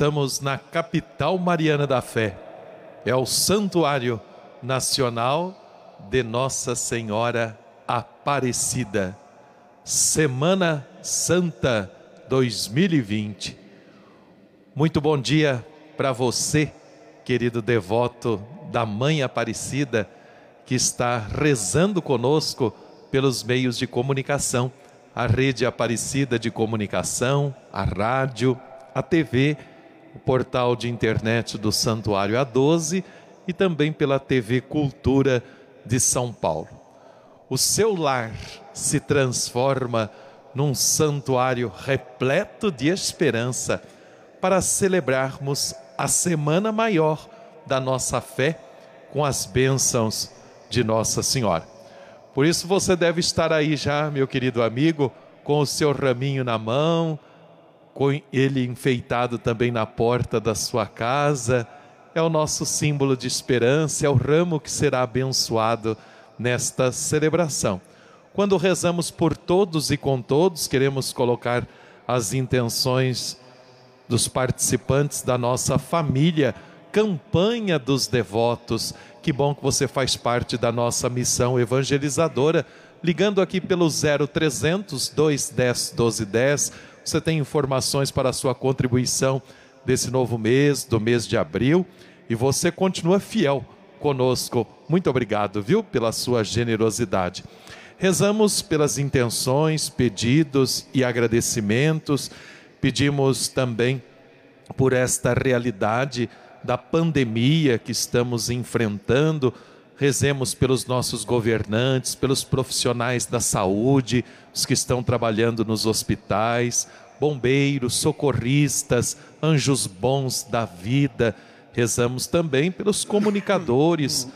Estamos na capital mariana da fé. É o Santuário Nacional de Nossa Senhora Aparecida. Semana Santa 2020. Muito bom dia para você, querido devoto da Mãe Aparecida, que está rezando conosco pelos meios de comunicação, a rede Aparecida de comunicação, a rádio, a TV, o portal de internet do Santuário A12 e também pela TV Cultura de São Paulo. O seu lar se transforma num santuário repleto de esperança para celebrarmos a semana maior da nossa fé com as bênçãos de Nossa Senhora. Por isso você deve estar aí já, meu querido amigo, com o seu raminho na mão, ele enfeitado também na porta da sua casa. É o nosso símbolo de esperança, é o ramo que será abençoado nesta celebração. Quando rezamos por todos e com todos, queremos colocar as intenções dos participantes da nossa família, campanha dos devotos. Que bom que você faz parte da nossa missão evangelizadora. Ligando aqui pelo 0300 210 1210 você tem informações para a sua contribuição desse novo mês, do mês de abril, e você continua fiel conosco. Muito obrigado, viu, pela sua generosidade. Rezamos pelas intenções, pedidos e agradecimentos. Pedimos também por esta realidade da pandemia que estamos enfrentando rezemos pelos nossos governantes, pelos profissionais da saúde, os que estão trabalhando nos hospitais, bombeiros, socorristas, anjos bons da vida. Rezamos também pelos comunicadores,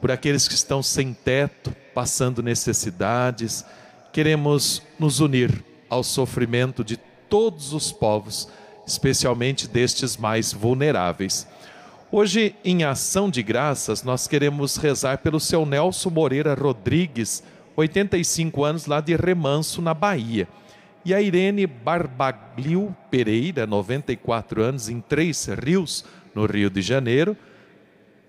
por aqueles que estão sem teto, passando necessidades. Queremos nos unir ao sofrimento de todos os povos, especialmente destes mais vulneráveis. Hoje, em ação de graças, nós queremos rezar pelo seu Nelson Moreira Rodrigues, 85 anos, lá de Remanso, na Bahia. E a Irene Barbaglio Pereira, 94 anos, em Três Rios, no Rio de Janeiro.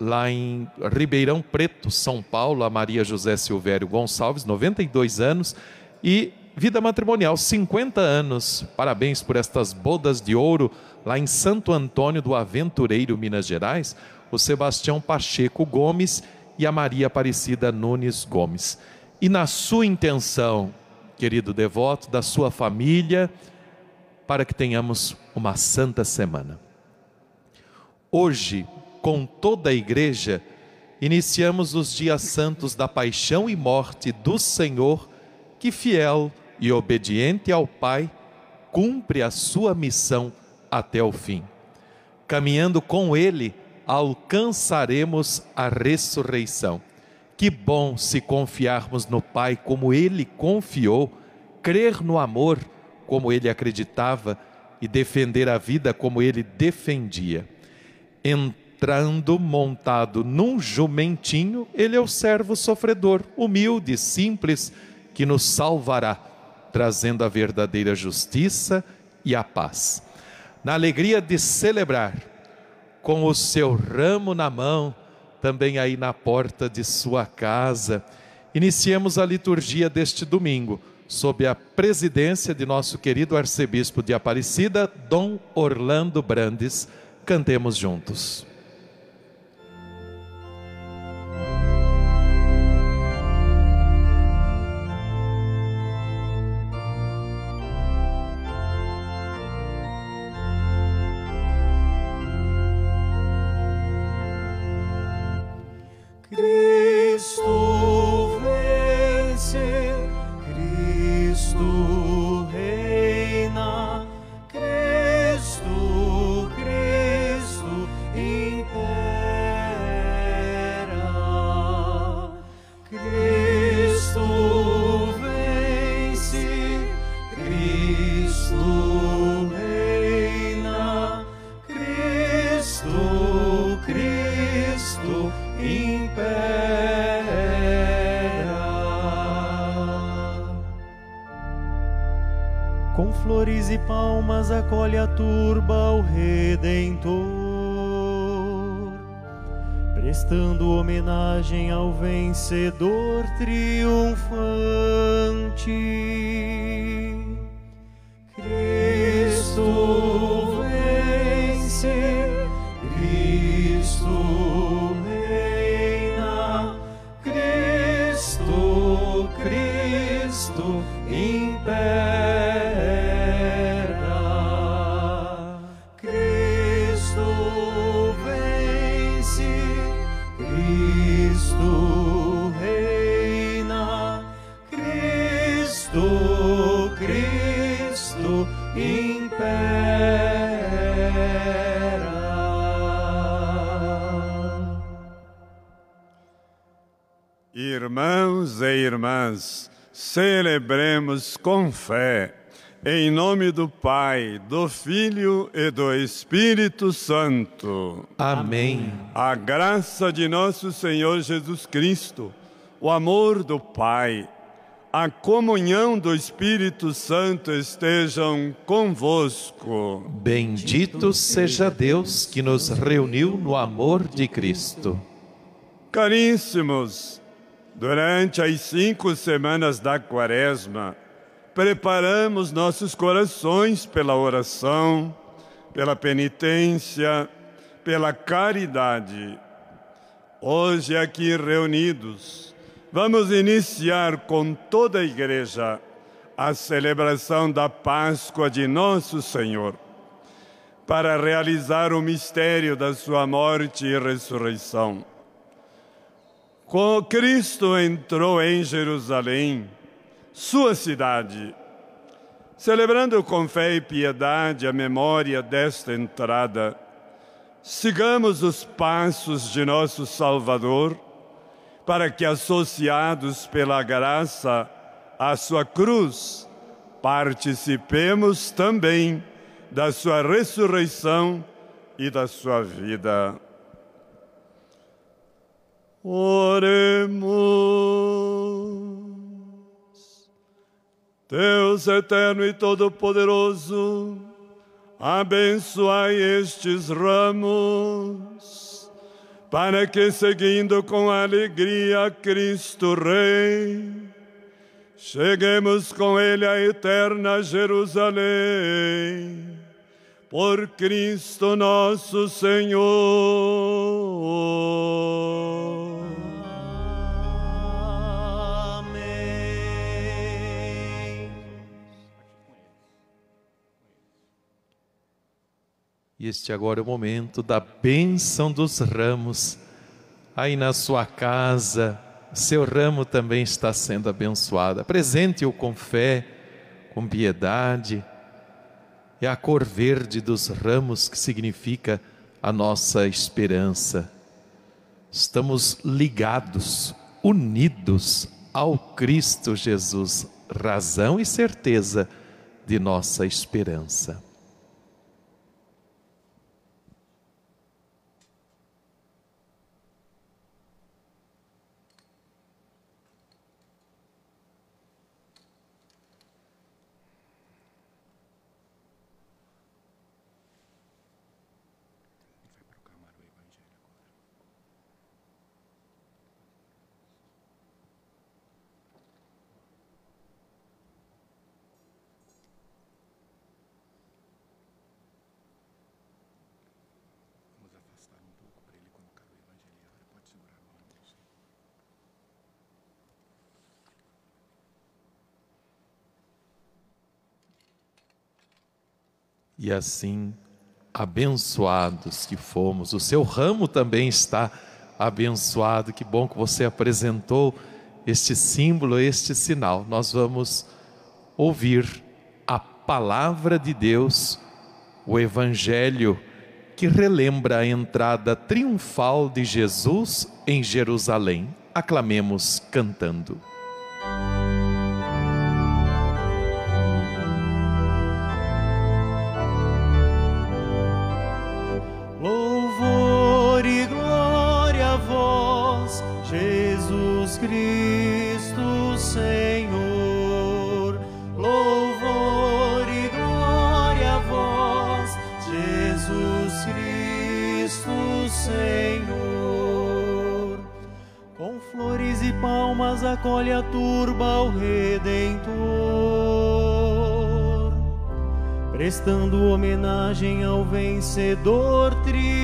Lá em Ribeirão Preto, São Paulo, a Maria José Silvério Gonçalves, 92 anos. E vida matrimonial, 50 anos. Parabéns por estas bodas de ouro lá em Santo Antônio do Aventureiro, Minas Gerais, o Sebastião Pacheco Gomes e a Maria Aparecida Nunes Gomes. E na sua intenção, querido devoto, da sua família, para que tenhamos uma santa semana. Hoje, com toda a igreja, iniciamos os dias santos da paixão e morte do Senhor, que fiel e obediente ao Pai, cumpre a sua missão até o fim. Caminhando com Ele, alcançaremos a ressurreição. Que bom se confiarmos no Pai como Ele confiou, crer no amor como Ele acreditava e defender a vida como Ele defendia. Entrando montado num jumentinho, Ele é o servo sofredor, humilde, simples, que nos salvará, trazendo a verdadeira justiça e a paz na alegria de celebrar, com o seu ramo na mão, também aí na porta de sua casa. Iniciemos a liturgia deste domingo, sob a presidência de nosso querido arcebispo de Aparecida, Dom Orlando Brandes. Cantemos juntos. Vencedor triunfante. Cristo vence, Cristo reina, Cristo, Cristo impera. Com fé, em nome do Pai, do Filho e do Espírito Santo, Amém. a graça de nosso Senhor Jesus Cristo, o amor do Pai, a comunhão do Espírito Santo estejam convosco. Bendito seja Deus que nos reuniu no amor de Cristo. Caríssimos, durante as cinco semanas da Quaresma, preparamos nossos corações pela oração, pela penitência, pela caridade. Hoje, aqui reunidos, vamos iniciar com toda a Igreja a celebração da Páscoa de Nosso Senhor, para realizar o mistério da Sua morte e ressurreição. Quando Cristo entrou em Jerusalém, sua cidade, celebrando com fé e piedade a memória desta entrada, sigamos os passos de nosso Salvador, para que, associados pela graça à sua cruz, participemos também da sua ressurreição e da sua vida. Oremos. Deus eterno e todo-poderoso, abençoai estes ramos, para que, seguindo com alegria Cristo Rei, cheguemos com Ele à eterna Jerusalém. Por Cristo nosso Senhor. Este agora é o momento da bênção dos ramos. Aí na sua casa, seu ramo também está sendo abençoado. Apresente-o com fé, com piedade. É a cor verde dos ramos que significa a nossa esperança. Estamos ligados, unidos ao Cristo Jesus, razão e certeza de nossa esperança. E assim, abençoados que fomos, o seu ramo também está abençoado. Que bom que você apresentou este símbolo, este sinal. Nós vamos ouvir a palavra de Deus, o Evangelho, que relembra a entrada triunfal de Jesus em Jerusalém. Aclamemos cantando. Acolhe a turba o Redentor, prestando homenagem ao vencedor triunfante.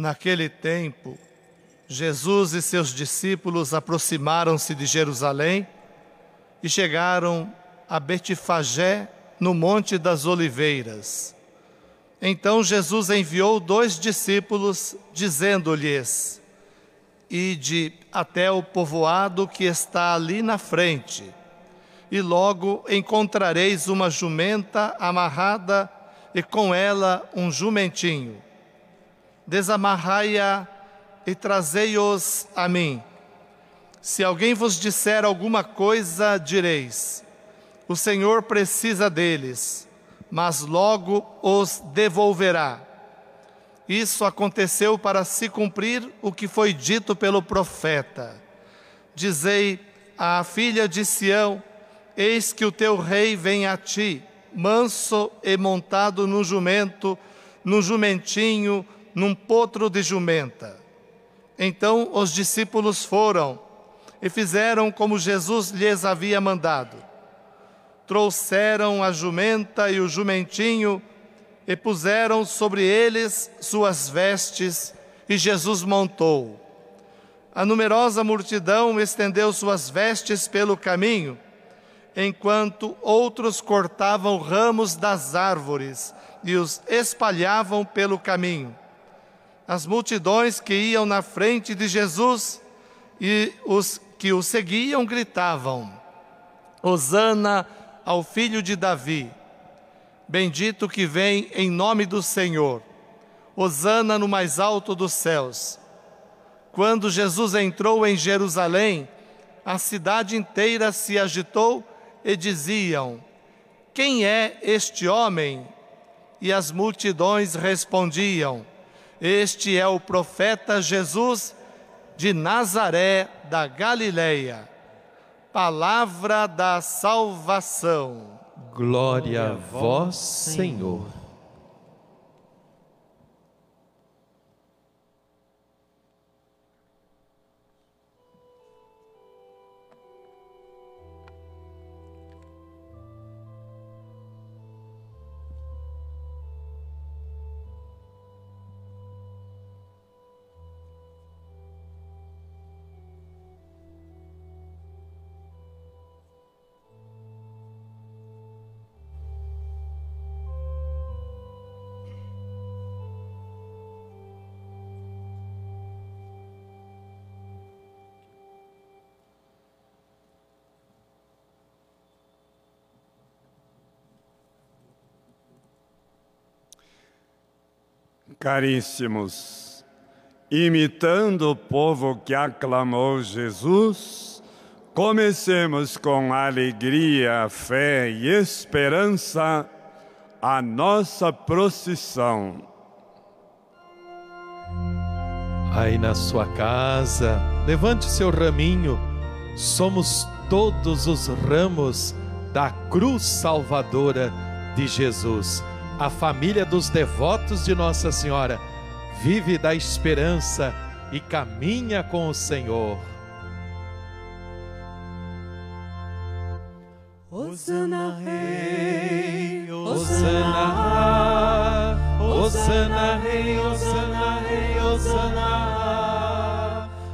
Naquele tempo, Jesus e seus discípulos aproximaram-se de Jerusalém e chegaram a Betfagé, no Monte das Oliveiras. Então Jesus enviou dois discípulos, dizendo-lhes: Ide até o povoado que está ali na frente, e logo encontrareis uma jumenta amarrada e com ela um jumentinho desamarrai-a e trazei-os a mim. Se alguém vos disser alguma coisa, direis: O Senhor precisa deles, mas logo os devolverá. Isso aconteceu para se cumprir o que foi dito pelo profeta. Dizei à filha de Sião: Eis que o teu rei vem a ti, manso e montado no jumento, no jumentinho, num potro de jumenta. Então os discípulos foram e fizeram como Jesus lhes havia mandado. Trouxeram a jumenta e o jumentinho e puseram sobre eles suas vestes, e Jesus montou. A numerosa multidão estendeu suas vestes pelo caminho, enquanto outros cortavam ramos das árvores e os espalhavam pelo caminho as multidões que iam na frente de Jesus e os que o seguiam gritavam: Hosana ao filho de Davi. Bendito que vem em nome do Senhor. Hosana no mais alto dos céus. Quando Jesus entrou em Jerusalém, a cidade inteira se agitou e diziam: Quem é este homem? E as multidões respondiam: este é o profeta Jesus de Nazaré da Galileia. Palavra da salvação. Glória a vós, Senhor. Caríssimos, imitando o povo que aclamou Jesus, comecemos com alegria, fé e esperança a nossa procissão. Aí na sua casa, levante seu raminho, somos todos os ramos da cruz salvadora de Jesus a família dos devotos de Nossa Senhora vive da esperança e caminha com o Senhor. Hosana Rei, Hosana, Hosana Rei, Hosana Rei, Hosana,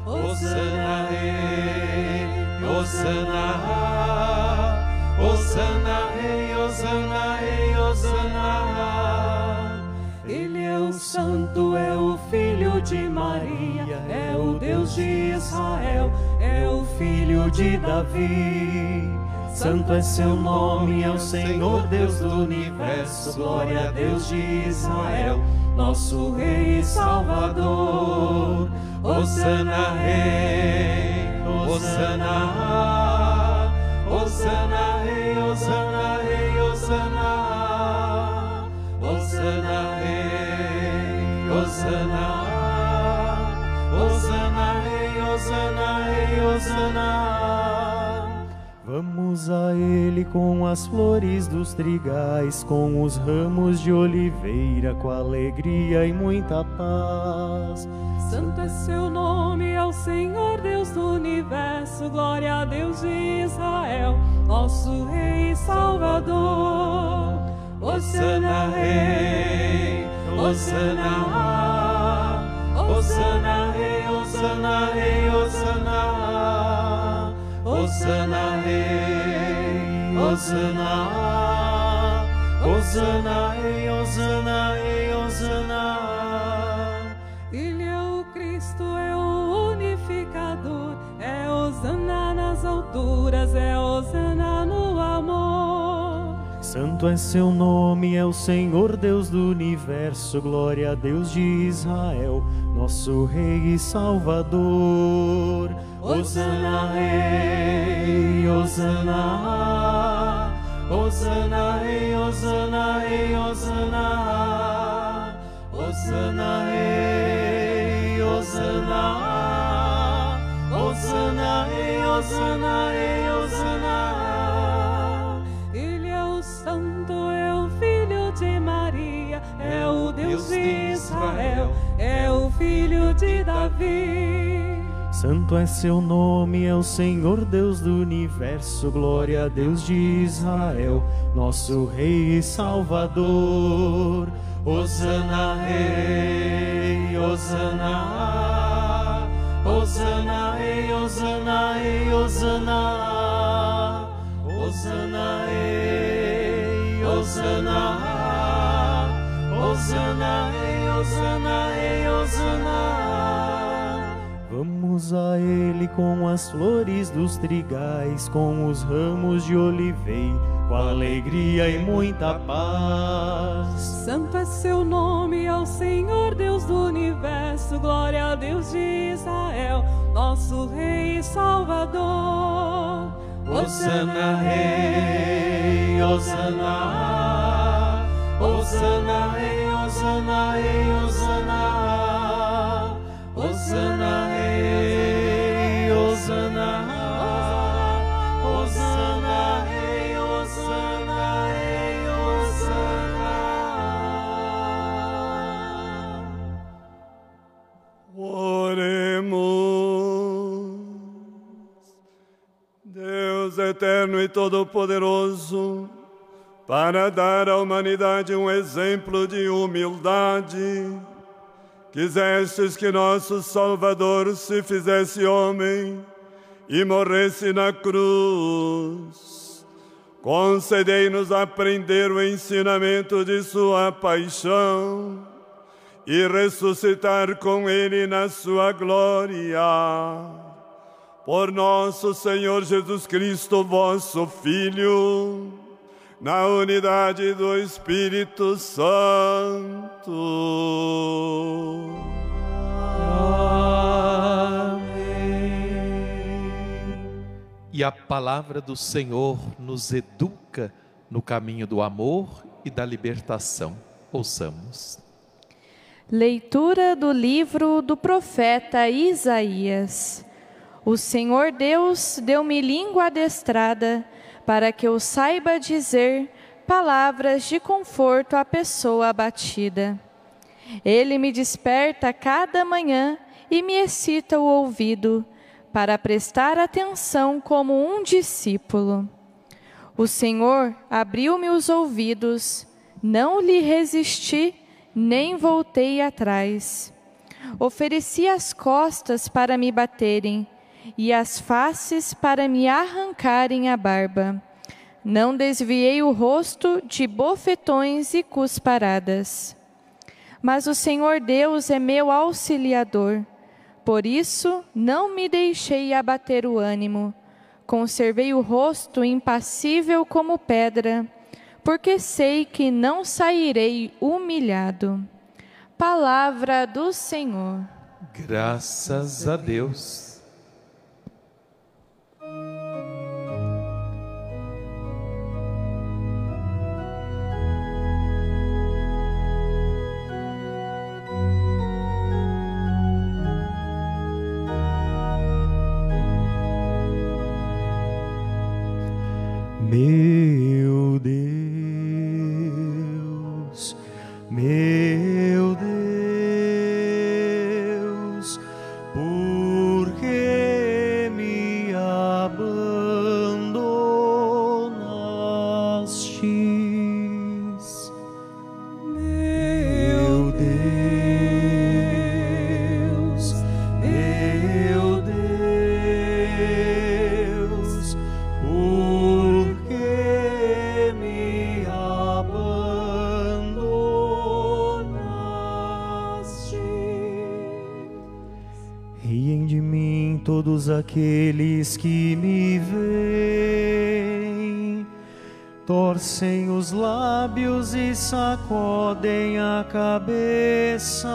Hosana Rei, Hosana, Santo, é o Filho de Maria, é o Deus de Israel, é o Filho de Davi. Santo é seu nome, é o Senhor Deus do universo. Glória a Deus de Israel, nosso Rei e Salvador. Hosana Rei, Hosana, Hosana Rei, Hosana Rei, Hosana, Hosana Rei, Hosana Rei, Hosana. Vamos a ele com as flores dos trigais, com os ramos de oliveira, com alegria e muita paz. Santo é seu nome, é o Senhor Deus do universo, glória a Deus de Israel, nosso Rei e Salvador. Hosana Rei, Hosana, Hosana Rei, Hosana Rei, Hosana, Hosana Rei, Hosana, Hosana Rei, Hosana Rei, Hosana. Ele é o Cristo, é o unificador, é Osana nas alturas, é Osana no. Santo é seu nome, é o Senhor Deus do universo, glória a Deus de Israel, nosso Rei e Salvador. Osana Rei, Osana, Osana Rei, Osana Rei, Osana, Osana Rei, Osana, Osana Rei, Osana Rei, Israel, é o Filho de Davi. Santo é seu nome, é o Senhor Deus do universo, glória a Deus de Israel, nosso Rei e Salvador. Hosana Rei, Hosana, Hosana Rei, Hosana Rei, Hosana, Hosana Rei, Hosana, Hosana Rei, Hosana Rei, Hosana. Vamos a ele com as flores dos trigais, com os ramos de oliveira, com alegria e muita paz. Santo é seu nome, ao Senhor Deus do universo, glória a Deus de Israel, nosso Rei e Salvador. Hosana Rei, Hosana, Hosana Rei, Hosana Rei, Hosana, Hosana Rei, Hosana, Hosana Rei, Hosana Rei, Hosana. Oremos. Deus eterno e todo-poderoso, para dar à humanidade um exemplo de humildade, quisestes que nosso Salvador se fizesse homem e morresse na cruz. Concedei-nos aprender o ensinamento de Sua paixão e ressuscitar com Ele na Sua glória. Por nosso Senhor Jesus Cristo, vosso Filho, na unidade do Espírito Santo. E a palavra do Senhor nos educa no caminho do amor e da libertação. Ouçamos. Leitura do livro do profeta Isaías. O Senhor Deus deu-me língua adestrada para que eu saiba dizer palavras de conforto à pessoa abatida. Ele me desperta cada manhã e me excita o ouvido para prestar atenção como um discípulo. O Senhor abriu-me os ouvidos, não lhe resisti, nem voltei atrás. Ofereci as costas para me baterem e as faces para me arrancarem a barba. Não desviei o rosto de bofetões e cusparadas. Mas o Senhor Deus é meu auxiliador. Por isso, não me deixei abater o ânimo Conservei o rosto impassível como pedra, porque sei que não sairei humilhado. Palavra do Senhor. Graças a Deus. Todos aqueles que me veem, torcem os lábios e sacodem a cabeça.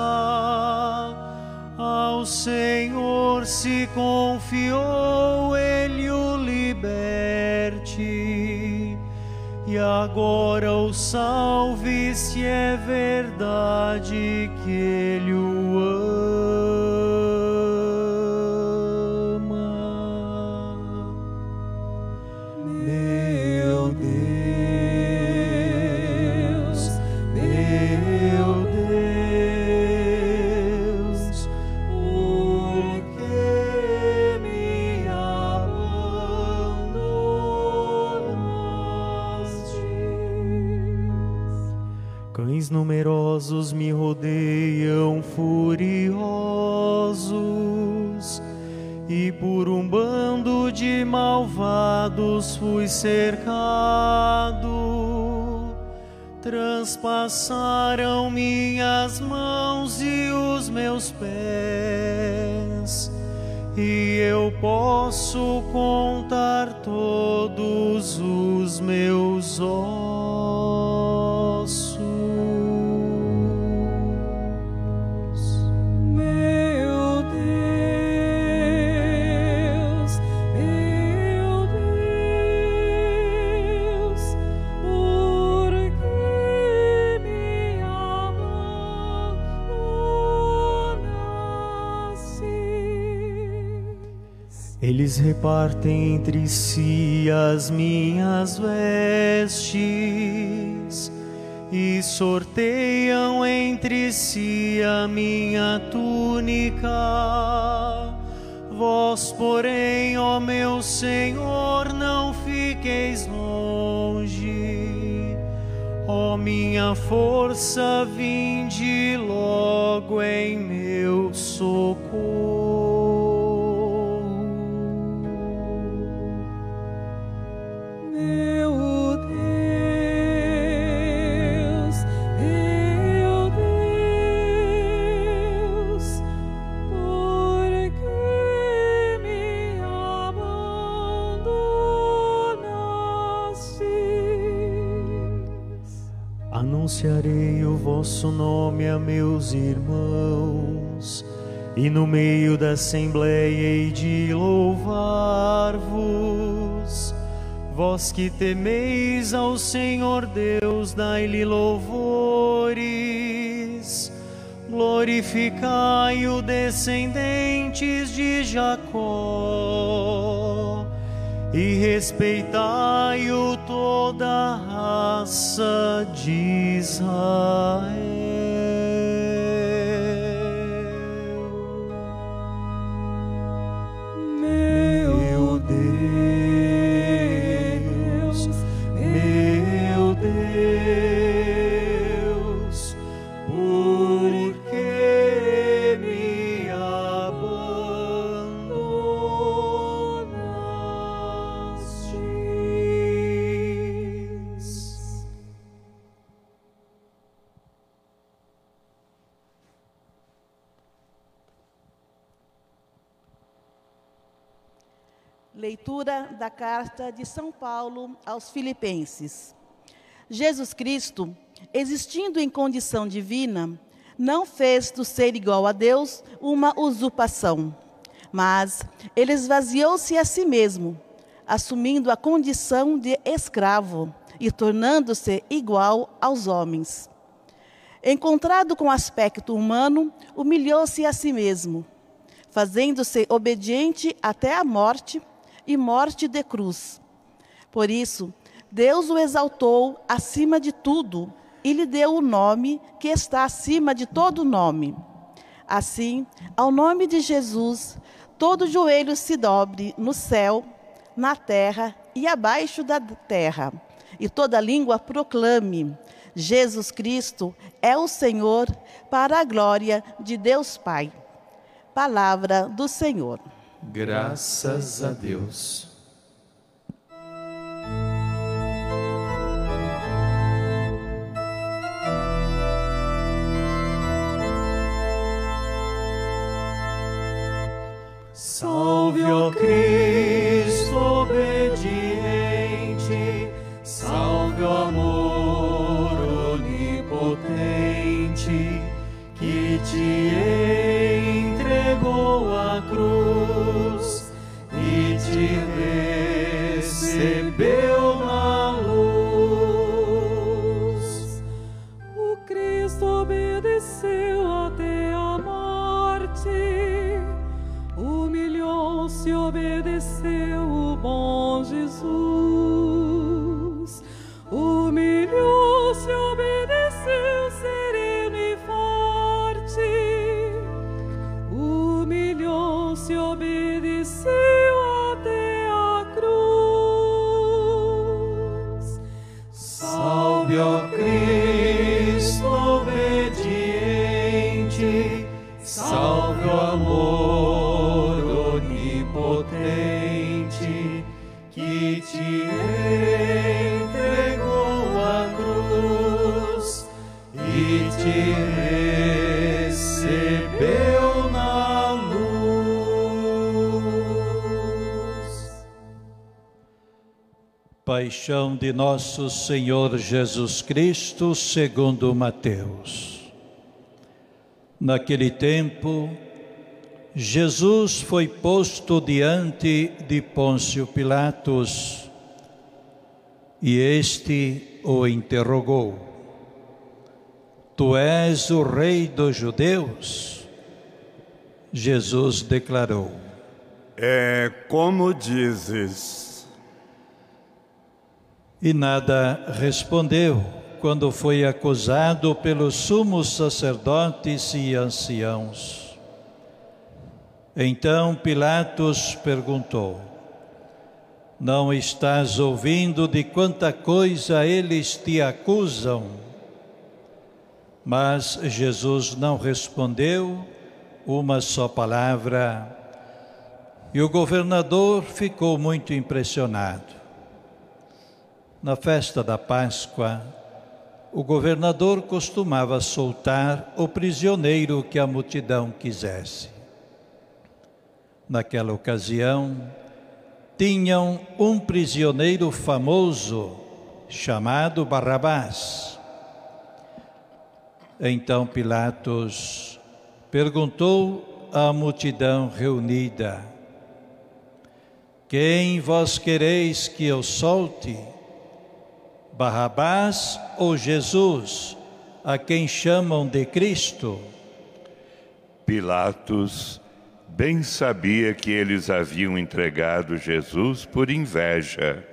Ao Senhor se confiou, Ele o liberte. E agora o salve se é verdade que Ele cercado. Transpassaram minhas mãos e os meus pés, e eu posso contar todos os meus ossos. Eles repartem entre si as minhas vestes e sorteiam entre si a minha túnica. Vós, porém, ó meu Senhor, não fiqueis longe. Ó minha força, vinde logo em meu socorro. Anunciarei o vosso nome a meus irmãos, e no meio da assembleia hei de louvar-vos. Vós que temeis ao Senhor Deus, dai-lhe louvores. Glorificai o descendentes de Jacó e respeitai-o toda a raça de Israel. Da carta de São Paulo aos Filipenses. Jesus Cristo, existindo em condição divina, não fez do ser igual a Deus uma usurpação, mas ele esvaziou-se a si mesmo, assumindo a condição de escravo e tornando-se igual aos homens. Encontrado com aspecto humano, humilhou-se a si mesmo, fazendo-se obediente até a morte e morte de cruz. Por isso, Deus o exaltou acima de tudo e lhe deu o nome que está acima de todo nome. Assim, ao nome de Jesus, todo joelho se dobre no céu, na terra e abaixo da terra, e toda língua proclame: Jesus Cristo é o Senhor, para a glória de Deus Pai. Palavra do Senhor. Graças a Deus. Salve, ó Cristo obediente, salve, ó amor Paixão de nosso Senhor Jesus Cristo, segundo Mateus. Naquele tempo, Jesus foi posto diante de Pôncio Pilatos e este o interrogou: Tu és o rei dos judeus? Jesus declarou: É como dizes. E nada respondeu quando foi acusado pelos sumos sacerdotes e anciãos. Então Pilatos perguntou: Não estás ouvindo de quanta coisa eles te acusam? Mas Jesus não respondeu uma só palavra. E o governador ficou muito impressionado. Na festa da Páscoa, o governador costumava soltar o prisioneiro que a multidão quisesse. Naquela ocasião, tinham um prisioneiro famoso chamado Barrabás. Então Pilatos perguntou à multidão reunida: Quem vós quereis que eu solte? Barrabás ou Jesus, a quem chamam de Cristo? Pilatos bem sabia que eles haviam entregado Jesus por inveja.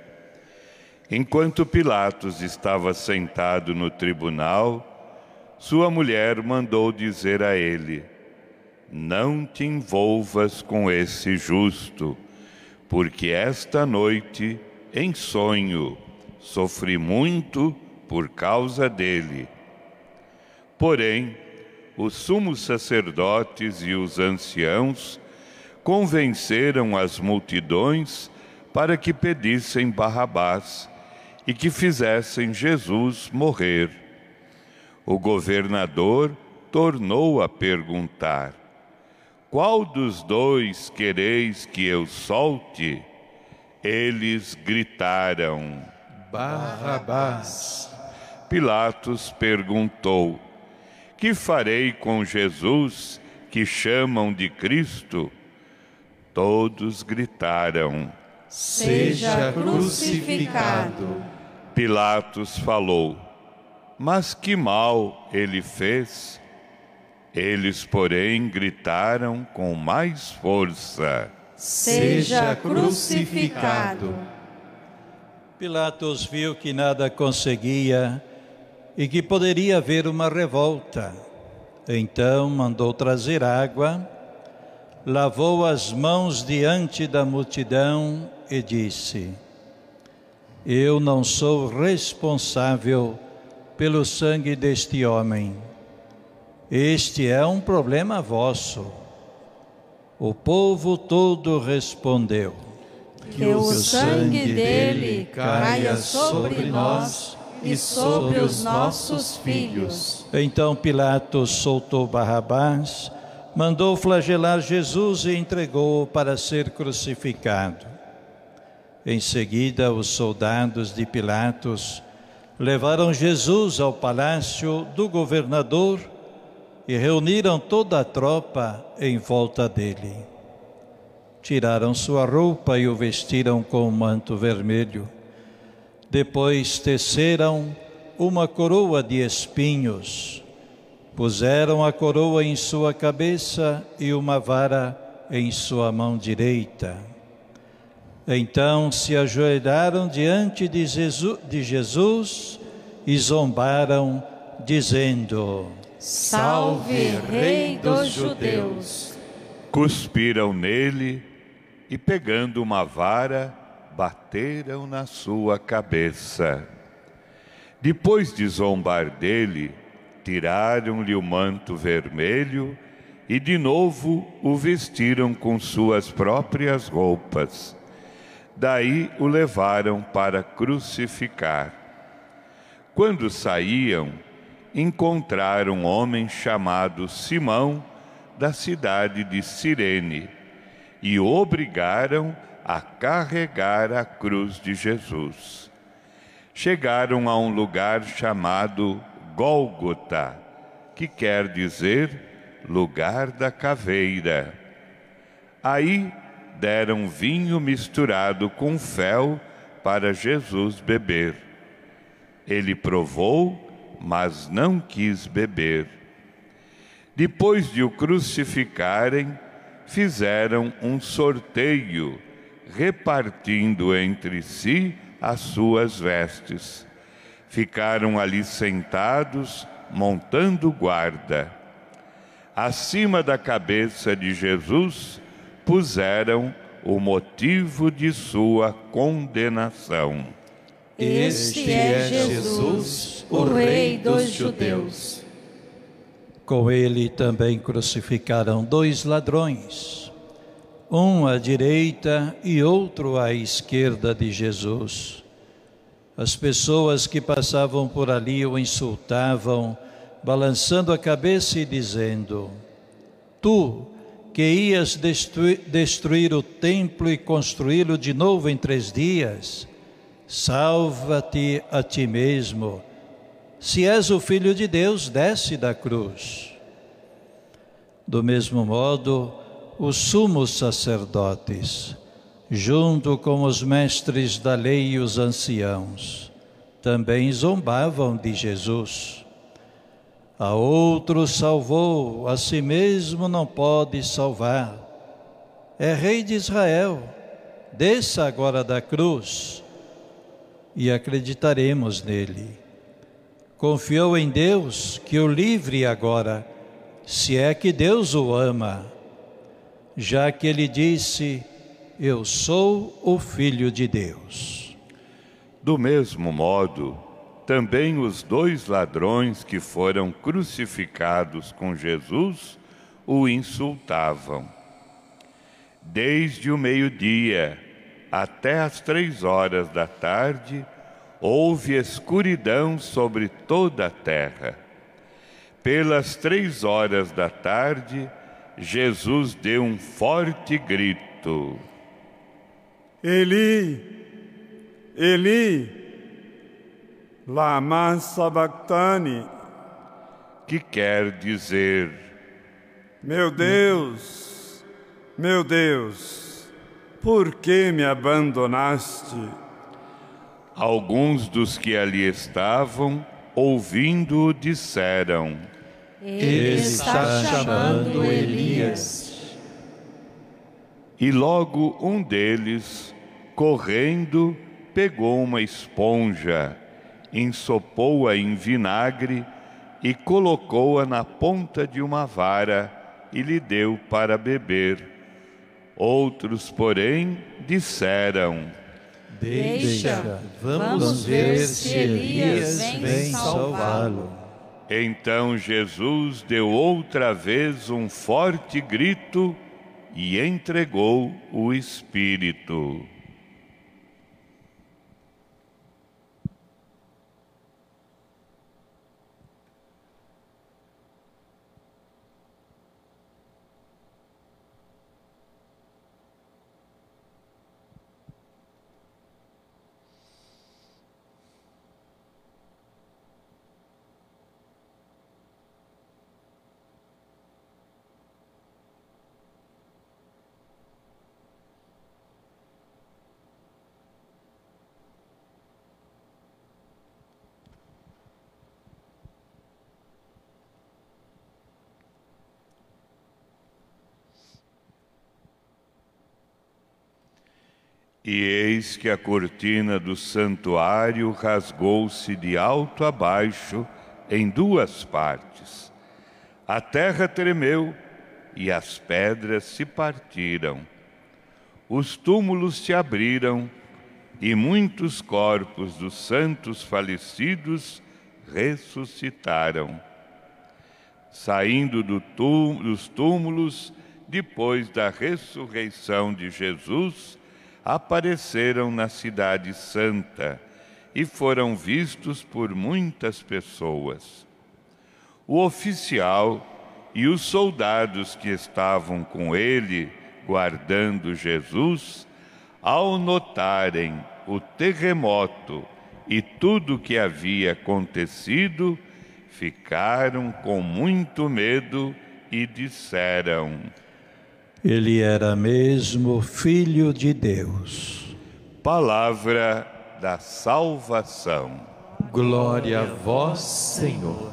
Enquanto Pilatos estava sentado no tribunal, sua mulher mandou dizer a ele: Não te envolvas com esse justo, porque esta noite, em sonho, sofri muito por causa dele. Porém, os sumos sacerdotes e os anciãos convenceram as multidões para que pedissem Barrabás e que fizessem Jesus morrer. O governador tornou a perguntar: Qual dos dois quereis que eu solte? Eles gritaram: Barrabás. Pilatos perguntou: Que farei com Jesus que chamam de Cristo? Todos gritaram: Seja crucificado. Pilatos falou: Mas que mal ele fez? Eles, porém, gritaram com mais força: Seja crucificado. Pilatos viu que nada conseguia e que poderia haver uma revolta. Então mandou trazer água, lavou as mãos diante da multidão e disse: Eu não sou responsável pelo sangue deste homem. Este é um problema vosso. O povo todo respondeu: Que o sangue dele caia sobre nós e sobre os nossos filhos. Então Pilatos soltou Barrabás, mandou flagelar Jesus e entregou-o para ser crucificado. Em seguida, os soldados de Pilatos levaram Jesus ao palácio do governador e reuniram toda a tropa em volta dele. Tiraram sua roupa e o vestiram com um manto vermelho. Depois teceram uma coroa de espinhos, puseram a coroa em sua cabeça e uma vara em sua mão direita. Então se ajoelharam diante de Jesus, de Jesus e zombaram, dizendo: Salve, Rei dos Judeus! Cuspiram nele e, pegando uma vara, bateram na sua cabeça. Depois de zombar dele, tiraram-lhe o manto vermelho e de novo o vestiram com suas próprias roupas. Daí o levaram para crucificar. Quando saíam, encontraram um homem chamado Simão, da cidade de Cirene, e o obrigaram a carregar a cruz de Jesus. Chegaram a um lugar chamado Gólgota, que quer dizer lugar da caveira. Aí deram vinho misturado com fel para Jesus beber. Ele provou, mas não quis beber. Depois de o crucificarem, fizeram um sorteio, repartindo entre si as suas vestes. Ficaram ali sentados, montando guarda. Acima da cabeça de Jesus, puseram o motivo de sua condenação. Este é Jesus, o Rei dos Judeus. Com ele também crucificaram dois ladrões, um à direita e outro à esquerda de Jesus. As pessoas que passavam por ali o insultavam, balançando a cabeça e dizendo: Tu, que ias destruir, destruir o templo e construí-lo de novo em três dias, salva-te a ti mesmo. Se és o filho de Deus, desce da cruz. Do mesmo modo, os sumos sacerdotes, junto com os mestres da lei e os anciãos, também zombavam de Jesus. A outro salvou, a si mesmo não pode salvar. É rei de Israel. Desça agora da cruz e acreditaremos nele. Confiou em Deus que o livre agora, se é que Deus o ama, já que ele disse: Eu sou o Filho de Deus. Do mesmo modo, também os dois ladrões que foram crucificados com Jesus o insultavam. Desde o meio-dia até as três horas da tarde, houve escuridão sobre toda a terra. Pelas três horas da tarde, Jesus deu um forte grito: Eli, Eli, lama sabachthani, que quer dizer: Meu Deus, meu Deus, por que me abandonaste? Alguns dos que ali estavam, ouvindo, disseram: Ele está chamando Elias. E logo um deles, correndo, pegou uma esponja, ensopou-a em vinagre e colocou-a na ponta de uma vara e lhe deu para beber. Outros, porém, disseram: Deixa, vamos ver se Elias vem salvá-lo. Então Jesus deu outra vez um forte grito e entregou o Espírito. E eis que a cortina do santuário rasgou-se de alto a baixo em duas partes. A terra tremeu e as pedras se partiram. Os túmulos se abriram e muitos corpos dos santos falecidos ressuscitaram. Saindo do dos túmulos, depois da ressurreição de Jesus, apareceram na Cidade Santa e foram vistos por muitas pessoas. O oficial e os soldados que estavam com ele, guardando Jesus, ao notarem o terremoto e tudo o que havia acontecido, ficaram com muito medo e disseram: ele era mesmo Filho de Deus. Palavra da salvação. Glória a vós, Senhor.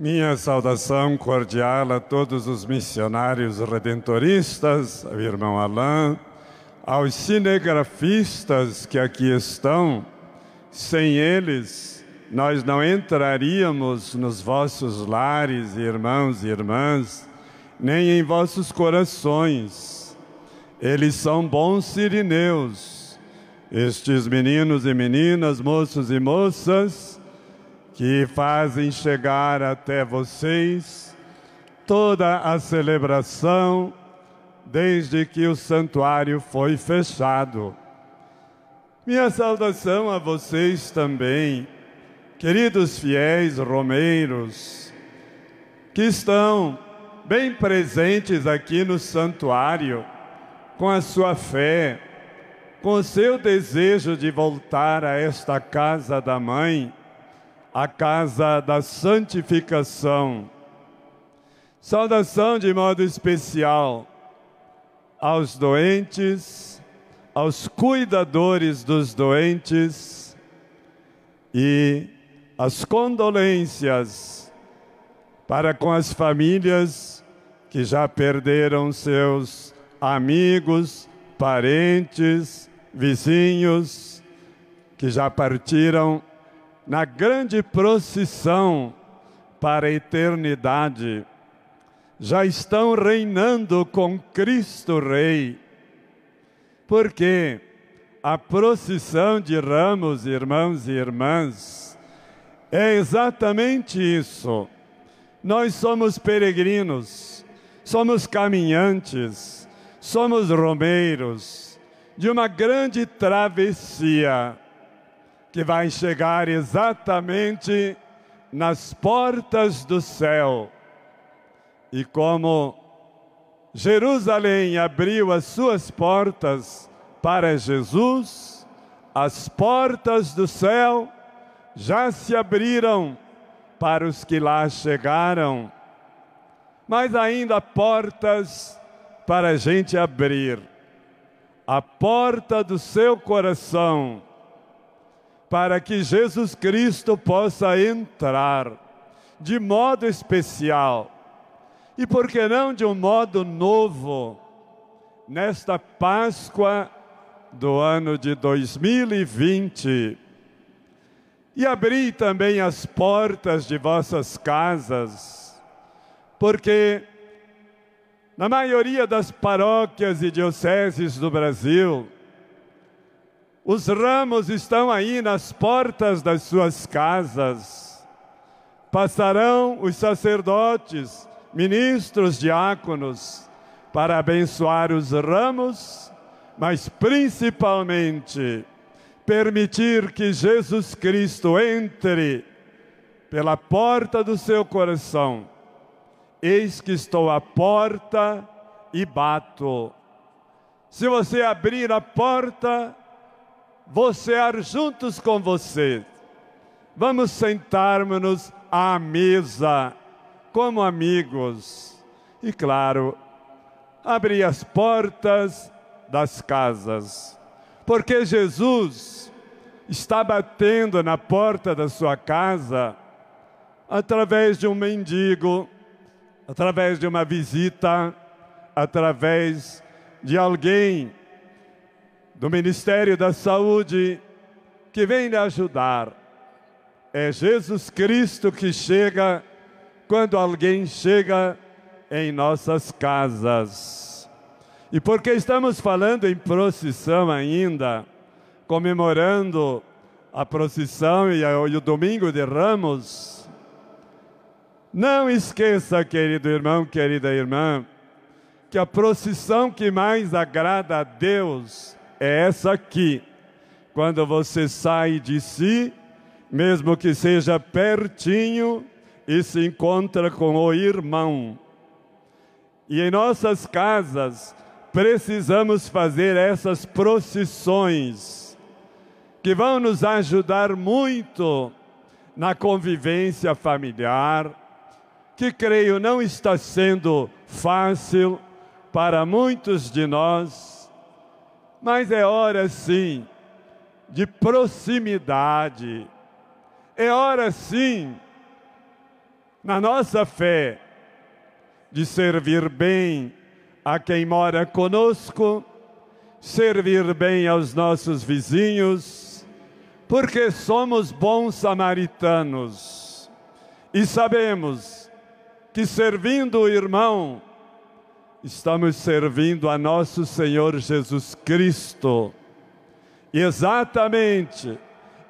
Minha saudação cordial a todos os missionários redentoristas, ao irmão Alain, aos cinegrafistas que aqui estão. Sem eles, nós não entraríamos nos vossos lares, irmãos e irmãs, nem em vossos corações. Eles são bons sirineus, estes meninos e meninas, moços e moças, que fazem chegar até vocês toda a celebração desde que o santuário foi fechado. Minha saudação a vocês também, queridos fiéis romeiros, que estão bem presentes aqui no santuário, com a sua fé, com o seu desejo de voltar a esta casa da mãe a casa da santificação. Saudação de modo especial aos doentes, aos cuidadores dos doentes e as condolências para com as famílias que já perderam seus amigos, parentes, vizinhos, que já partiram na grande procissão para a eternidade, já estão reinando com Cristo Rei. Porque a procissão de ramos, irmãos e irmãs, É exatamente isso. Nós somos peregrinos, somos caminhantes, somos romeiros de uma grande travessia que vai chegar exatamente nas portas do céu. E como Jerusalém abriu as suas portas para Jesus, as portas do céu já se abriram para os que lá chegaram, mas ainda portas para a gente abrir. A porta do seu coração, para que Jesus Cristo possa entrar de modo especial. E por que não de um modo novo nesta Páscoa do ano de 2020 e abri também as portas de vossas casas, porque na maioria das paróquias e dioceses do Brasil, os ramos estão aí nas portas das suas casas. Passarão os sacerdotes, ministros, diáconos, para abençoar os ramos, mas principalmente permitir que Jesus Cristo entre pela porta do seu coração. Eis que estou à porta e bato. Se você abrir a porta, vou cear juntos com você. Vamos sentarmos-nos à mesa como amigos. E claro, abrir as portas das casas porque Jesus está batendo na porta da sua casa através de um mendigo, através de uma visita, através de alguém do Ministério da Saúde que vem lhe ajudar. É Jesus Cristo que chega quando alguém chega em nossas casas. E porque estamos falando em procissão ainda, comemorando a procissão e, o domingo de Ramos, não esqueça, querido irmão, querida irmã, que a procissão que mais agrada a Deus é essa aqui. Quando você sai de si, mesmo que seja pertinho, e se encontra com o irmão. E em nossas casas, precisamos fazer essas procissões que vão nos ajudar muito na convivência familiar, que creio não está sendo fácil para muitos de nós, mas é hora sim de proximidade, é hora sim, na nossa fé, de servir bem a quem mora conosco, servir bem aos nossos vizinhos, porque somos bons samaritanos. E sabemos que servindo o irmão, estamos servindo a nosso Senhor Jesus Cristo. E exatamente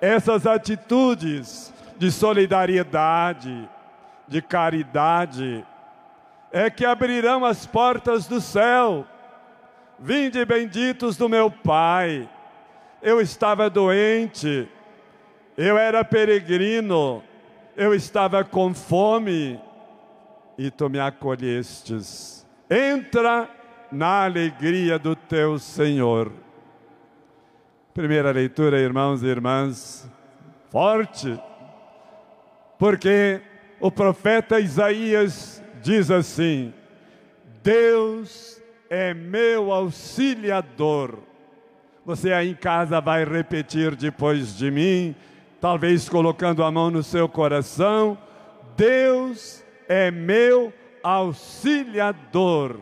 essas atitudes de solidariedade, de caridade, é que abrirão as portas do céu. Vinde benditos do meu Pai. Eu estava doente, eu era peregrino, eu estava com fome e tu me acolhestes. Entra na alegria do teu Senhor. Primeira leitura, irmãos e irmãs, forte, porque o profeta Isaías diz assim: Deus é meu auxiliador. Você aí em casa vai repetir depois de mim, talvez colocando a mão no seu coração: Deus é meu auxiliador.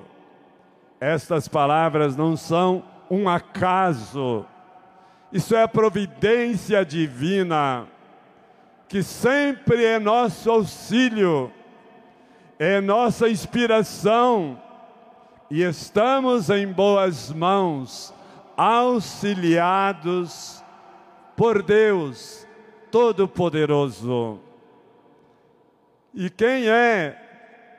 Estas palavras não são um acaso, isso é a providência divina, que sempre é nosso auxílio é nossa inspiração e estamos em boas mãos, auxiliados por Deus Todo-Poderoso. E quem é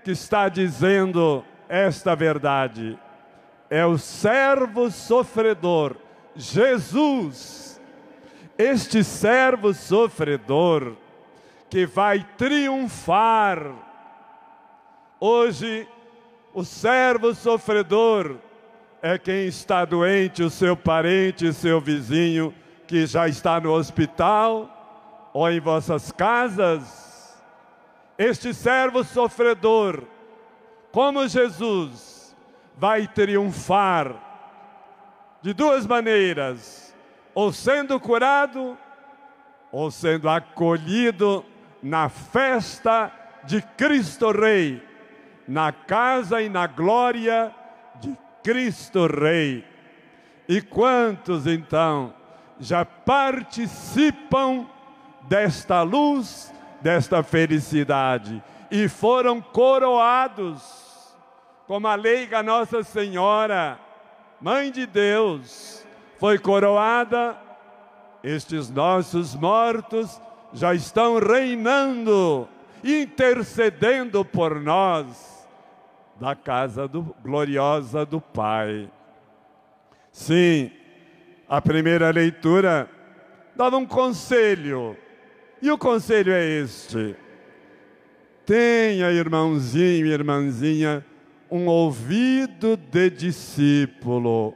que está dizendo esta verdade? É o servo sofredor, Jesus. Este servo sofredor que vai triunfar. Hoje, o servo sofredor é quem está doente, o seu parente, o seu vizinho que já está no hospital ou em vossas casas. Este servo sofredor, como Jesus, vai triunfar de duas maneiras: ou sendo curado, ou sendo acolhido na festa de Cristo Rei, na casa e na glória de Cristo Rei. E quantos então já participam desta luz, desta felicidade e foram coroados como a leiga Nossa Senhora, Mãe de Deus, foi coroada. Estes nossos mortos já estão reinando, intercedendo por nós da casa do, gloriosa do Pai. Sim, a primeira leitura dava um conselho, e o conselho é este: tenha, irmãozinho e irmãzinha, um ouvido de discípulo.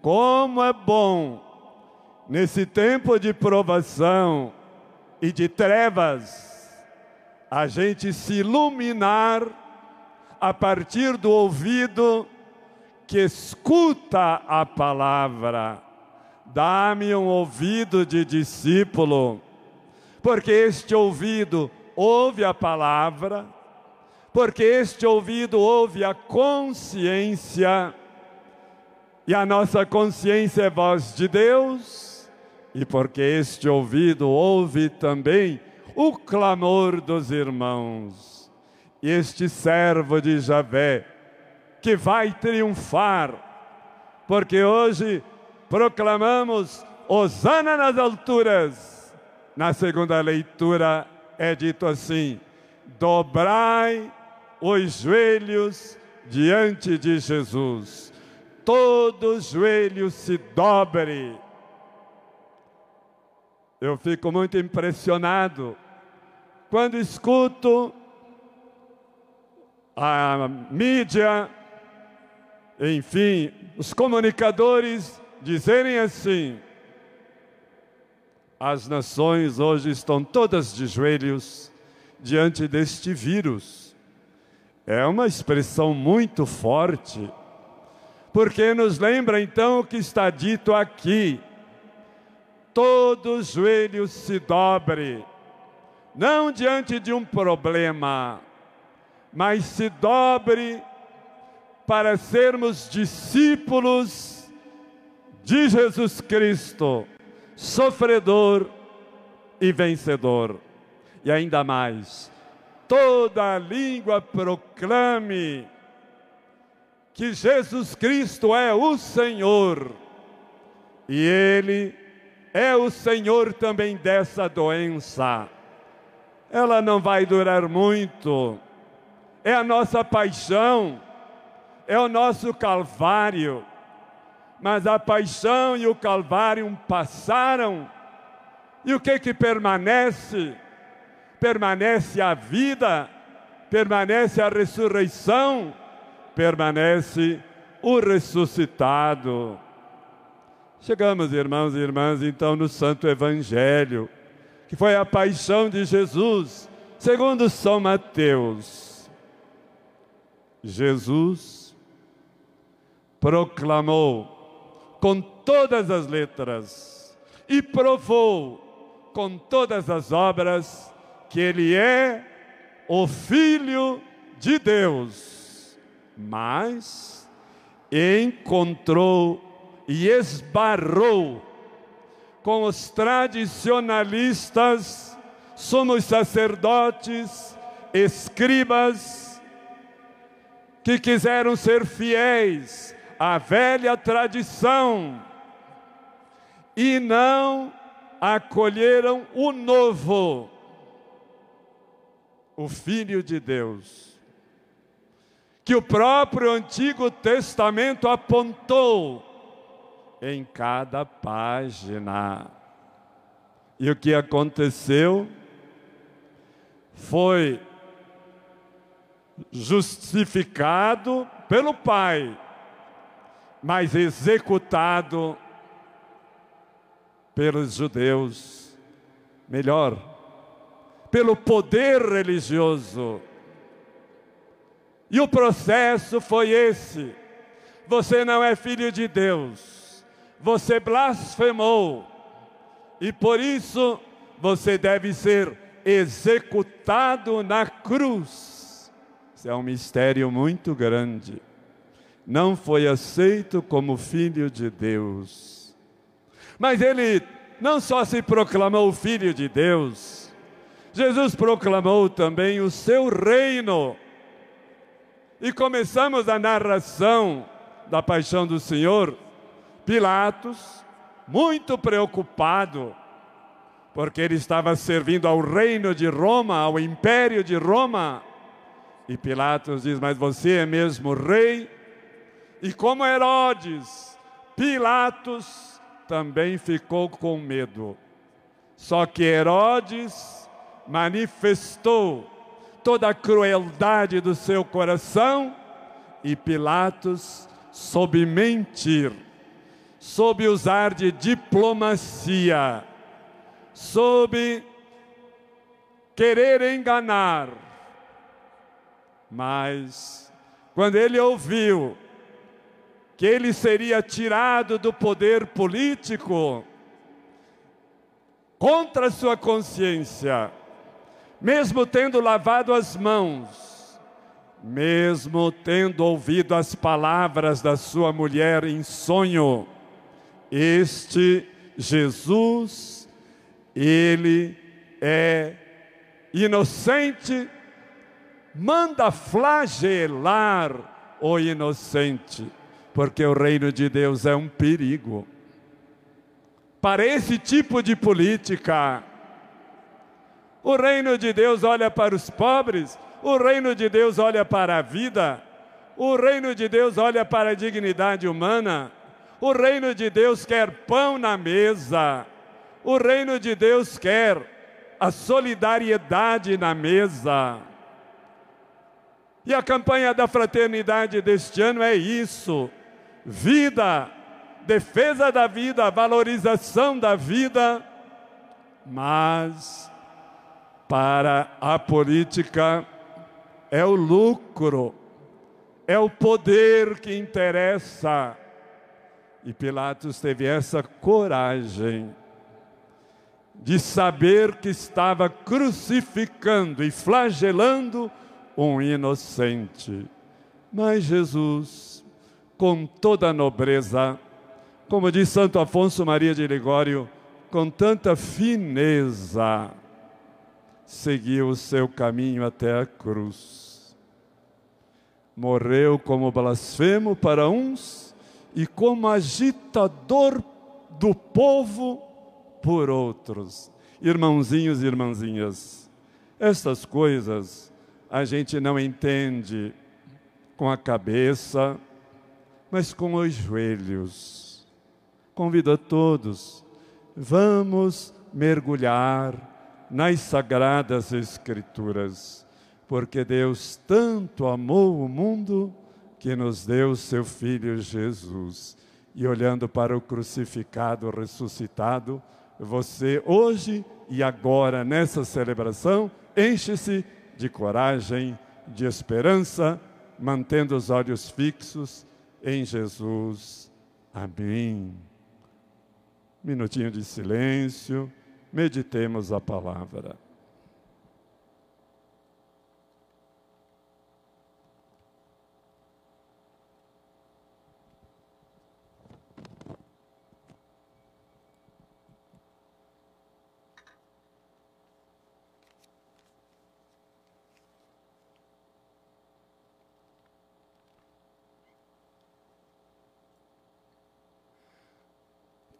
Como é bom, nesse tempo de provação e de trevas, a gente se iluminar a partir do ouvido que escuta a palavra. Dá-me um ouvido de discípulo, porque este ouvido ouve a palavra, porque este ouvido ouve a consciência, e a nossa consciência é voz de Deus, e porque este ouvido ouve também o clamor dos irmãos. E este servo de Javé, que vai triunfar, porque hoje proclamamos Osana nas alturas. Na segunda leitura é dito assim: dobrai os joelhos diante de Jesus. Todo joelho se dobre. Eu fico muito impressionado quando escuto a mídia, enfim, os comunicadores dizerem assim: as nações hoje estão todas de joelhos diante deste vírus. É uma expressão muito forte, porque nos lembra então o que está dito aqui: todo joelho se dobre, não diante de um problema, mas se dobre para sermos discípulos de Jesus Cristo, sofredor e vencedor. E ainda mais, toda língua proclame que Jesus Cristo é o Senhor e Ele é o Senhor também dessa doença. Ela não vai durar muito é a nossa paixão, é o nosso calvário. Mas a paixão e o calvário passaram, e o que que permanece? Permanece a vida, permanece a ressurreição, permanece o ressuscitado. Chegamos, irmãos e irmãs, então no Santo Evangelho, que foi a paixão de Jesus, segundo São Mateus. Jesus proclamou com todas as letras e provou com todas as obras que ele é o Filho de Deus, mas encontrou e esbarrou com os tradicionalistas, somos sacerdotes, escribas, que quiseram ser fiéis à velha tradição e não acolheram o novo. o Filho de Deus, que o próprio Antigo Testamento apontou em cada página. E o que aconteceu foi justificado pelo Pai, mas executado pelos judeus. Melhor, pelo poder religioso. E o processo foi esse: você não é filho de Deus, você blasfemou, e por isso você deve ser executado na cruz. Isso é um mistério muito grande. Não foi aceito como filho de Deus. Mas ele não só se proclamou filho de Deus, Jesus proclamou também o seu reino. E começamos a narração da paixão do Senhor. Pilatos, muito preocupado, porque ele estava servindo ao reino de Roma, ao império de Roma. E Pilatos diz: Mas você é mesmo rei? E como Herodes, Pilatos também ficou com medo. Só que Herodes manifestou toda a crueldade do seu coração e Pilatos soube mentir, soube usar de diplomacia, soube querer enganar. Mas quando ele ouviu que ele seria tirado do poder político contra sua consciência, mesmo tendo lavado as mãos, mesmo tendo ouvido as palavras da sua mulher em sonho, este Jesus, ele é inocente, manda flagelar o inocente, porque o reino de Deus é um perigo. Para esse tipo de política, o reino de Deus olha para os pobres, o reino de Deus olha para a vida, o reino de Deus olha para a dignidade humana, o reino de Deus quer pão na mesa, o reino de Deus quer a solidariedade na mesa. E a campanha da fraternidade deste ano é isso: vida, defesa da vida, valorização da vida, mas para a política é o lucro, é o poder que interessa. E Pilatos teve essa coragem de saber que estava crucificando e flagelando um inocente. Mas Jesus, com toda a nobreza, como diz Santo Afonso Maria de Ligório, com tanta fineza, seguiu o seu caminho até a cruz. Morreu como blasfemo para uns e como agitador do povo por outros. Irmãozinhos e irmãzinhas, estas coisas a gente não entende com a cabeça, mas com os joelhos. Convido a todos, vamos mergulhar nas sagradas Escrituras, porque Deus tanto amou o mundo que nos deu seu Filho Jesus. E olhando para o crucificado, ressuscitado, você hoje e agora nessa celebração enche-se de coragem, de esperança, mantendo os olhos fixos em Jesus. Amém. Minutinho de silêncio. Meditemos a palavra.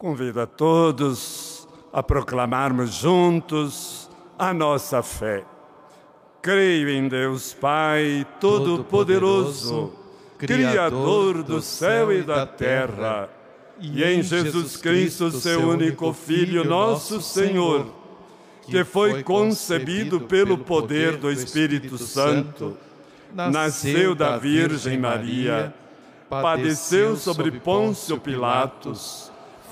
Convido a todos a proclamarmos juntos a nossa fé. Creio em Deus Pai Todo-Poderoso, Criador do céu e da terra, e em Jesus Cristo, seu único Filho, nosso Senhor, que foi concebido pelo poder do Espírito Santo, nasceu da Virgem Maria, padeceu sobre Pôncio Pilatos,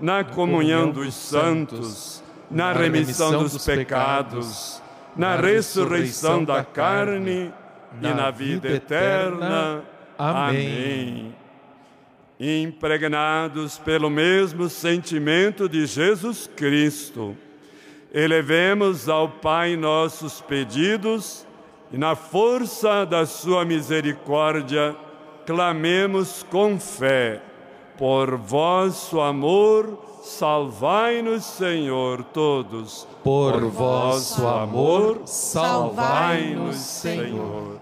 na comunhão dos santos, na remissão dos pecados na ressurreição da carne e na vida eterna. Amém. Impregnados pelo mesmo sentimento de Jesus Cristo, elevemos ao Pai nossos pedidos e, na força da Sua misericórdia, clamemos com fé. Por vosso amor, salvai-nos, Senhor, todos por vosso amor, salvai-nos, Senhor.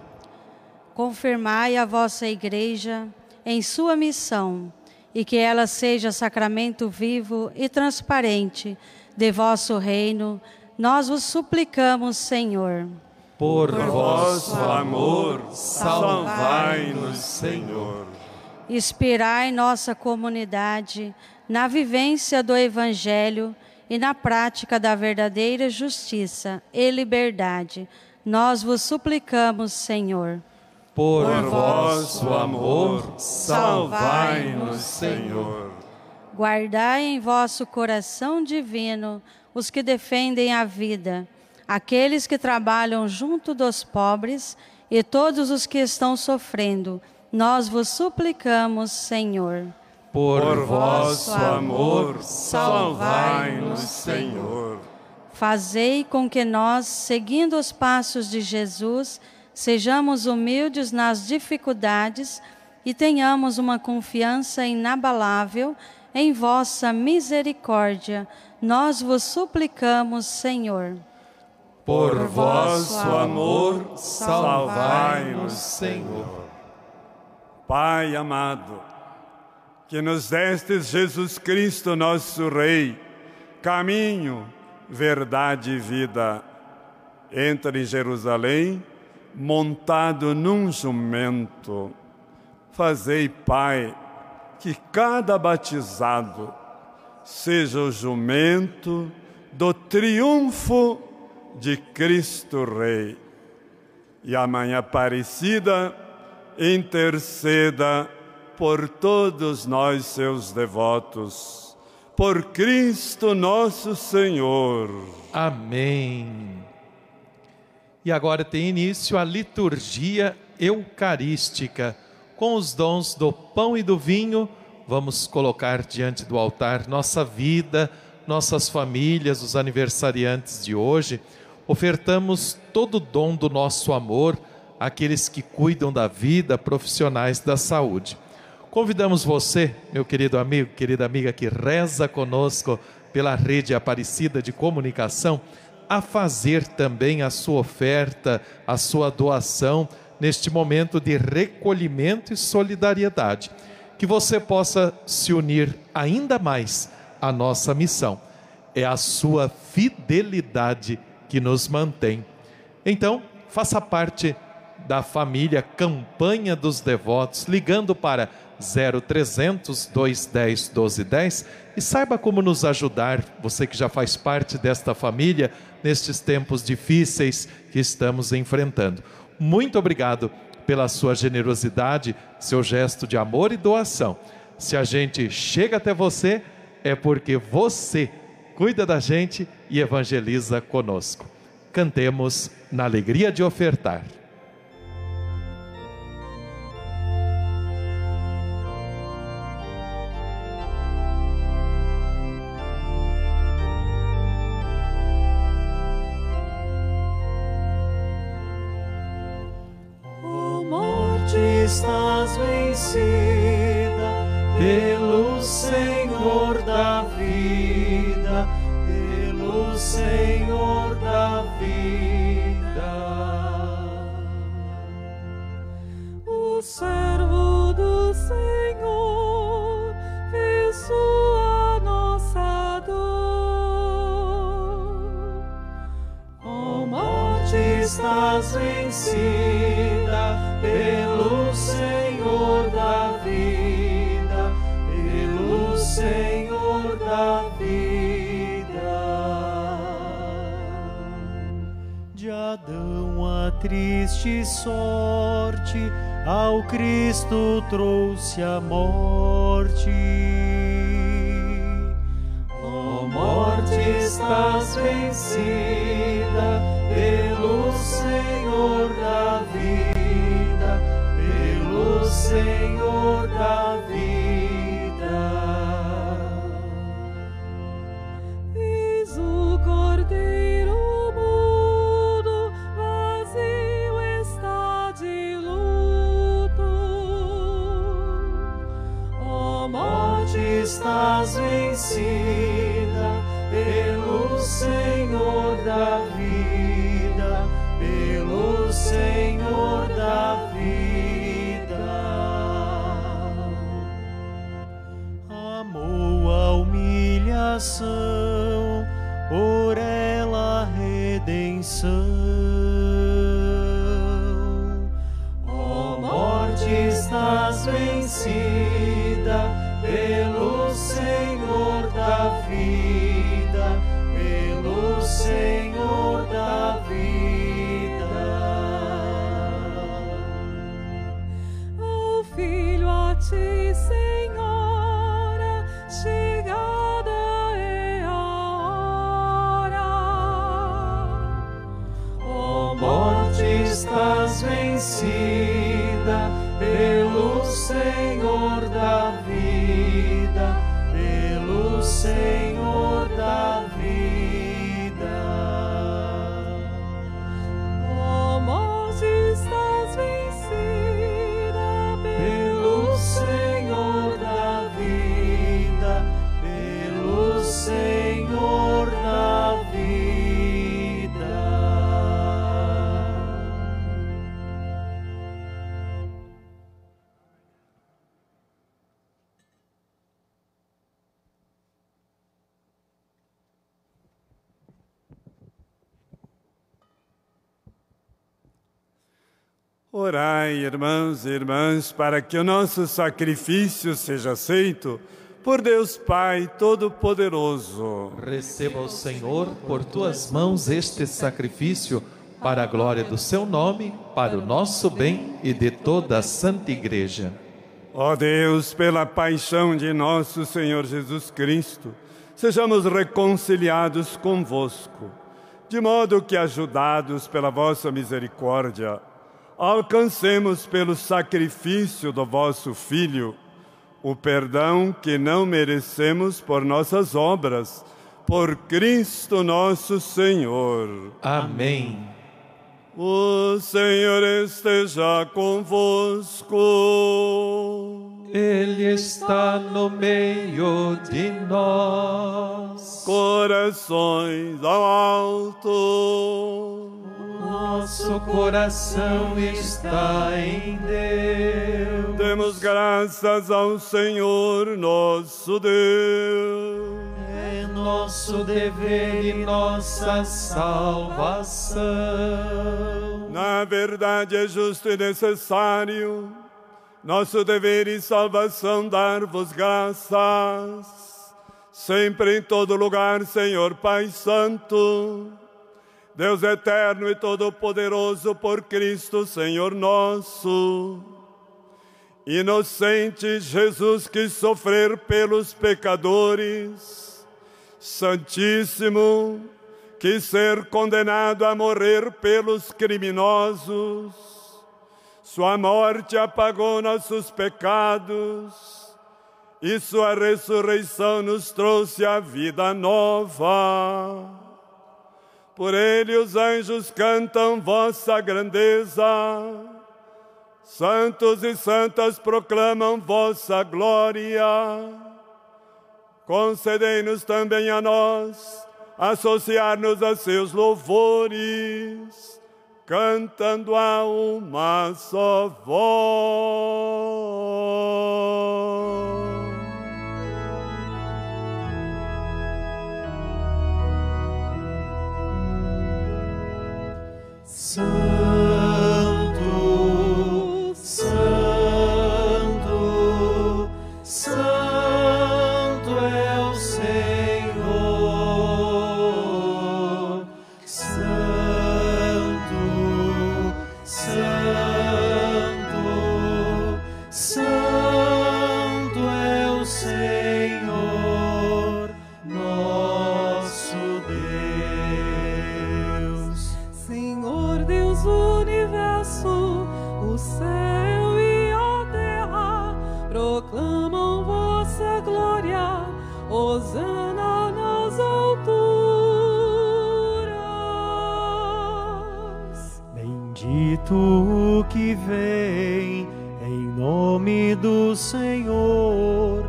Confirmai a vossa Igreja em sua missão e que ela seja sacramento vivo e transparente de vosso reino, nós vos suplicamos, Senhor. Por vosso amor, salvai-nos, Senhor. Inspirai nossa comunidade na vivência do Evangelho e na prática da verdadeira justiça e liberdade. Nós vos suplicamos, Senhor. Por, Por vosso amor, salvai-nos, Senhor. Guardai em vosso coração divino os que defendem a vida, aqueles que trabalham junto dos pobres e todos os que estão sofrendo. Nós vos suplicamos, Senhor. Por, vosso amor, salvai-nos, Senhor. Fazei com que nós, seguindo os passos de Jesus, sejamos humildes nas dificuldades e tenhamos uma confiança inabalável em vossa misericórdia. Nós vos suplicamos, Senhor. Por vosso amor, salvai-nos, Senhor. Pai amado, que nos destes Jesus Cristo, nosso Rei, caminho, verdade e vida. Entra em Jerusalém, montado num jumento. Fazei, Pai, que cada batizado seja o jumento do triunfo de Cristo Rei. E amanhã Aparecida interceda por todos nós, seus devotos, por Cristo nosso Senhor. Amém. E agora tem início a liturgia eucarística. Com os dons do pão e do vinho, vamos colocar diante do altar nossa vida, nossas famílias, os aniversariantes de hoje. Ofertamos todo o dom do nosso amor àqueles que cuidam da vida, profissionais da saúde. Convidamos você, meu querido amigo, querida amiga que reza conosco pela rede Aparecida de Comunicação, a fazer também a sua oferta, a sua doação neste momento de recolhimento e solidariedade. Que você possa se unir ainda mais à nossa missão. É a sua fidelidade que nos mantém. Então, faça parte da família Campanha dos Devotos, ligando para 0300 210 1210 e saiba como nos ajudar, você que já faz parte desta família, nestes tempos difíceis que estamos enfrentando. Muito obrigado pela sua generosidade, seu gesto de amor e doação. Se a gente chega até você, é porque você cuida da gente e evangeliza conosco. Cantemos na alegria de ofertar. Vencida pelo Senhor da vida, pelo Senhor da vida. O servo do Senhor fez sua nossa dor. Ó morte, estás vencida De Adão a triste sorte, ao Cristo trouxe a morte. Ó morte, estás vencida pelo Senhor da vida, pelo Senhor da vida. Irmãs, para que o nosso sacrifício seja aceito por Deus Pai Todo-Poderoso. Receba o Senhor por tuas mãos este sacrifício para a glória do seu nome, para o nosso bem e de toda a Santa Igreja. Ó Deus, pela paixão de nosso Senhor Jesus Cristo, sejamos reconciliados convosco, de modo que, ajudados pela vossa misericórdia, alcancemos pelo sacrifício do vosso Filho o perdão que não merecemos por nossas obras, por Cristo nosso Senhor. Amém. O Senhor esteja convosco. Ele está no meio de nós. Corações ao alto. Nosso coração está em Deus. Demos graças ao Senhor nosso Deus. É nosso dever e nossa salvação. Na verdade é justo e necessário, nosso dever e salvação dar-vos graças, sempre em todo lugar, Senhor Pai Santo, Deus eterno e todo-poderoso por Cristo, Senhor nosso. Inocente Jesus que sofrer pelos pecadores, Santíssimo, que ser condenado a morrer pelos criminosos, sua morte apagou nossos pecados e sua ressurreição nos trouxe a vida nova. Por ele os anjos cantam vossa grandeza. Santos e santas proclamam vossa glória. Concedei-nos também a nós associar-nos a seus louvores, cantando a uma só voz. So. Hosana nas alturas. Bendito o que vem em nome do Senhor.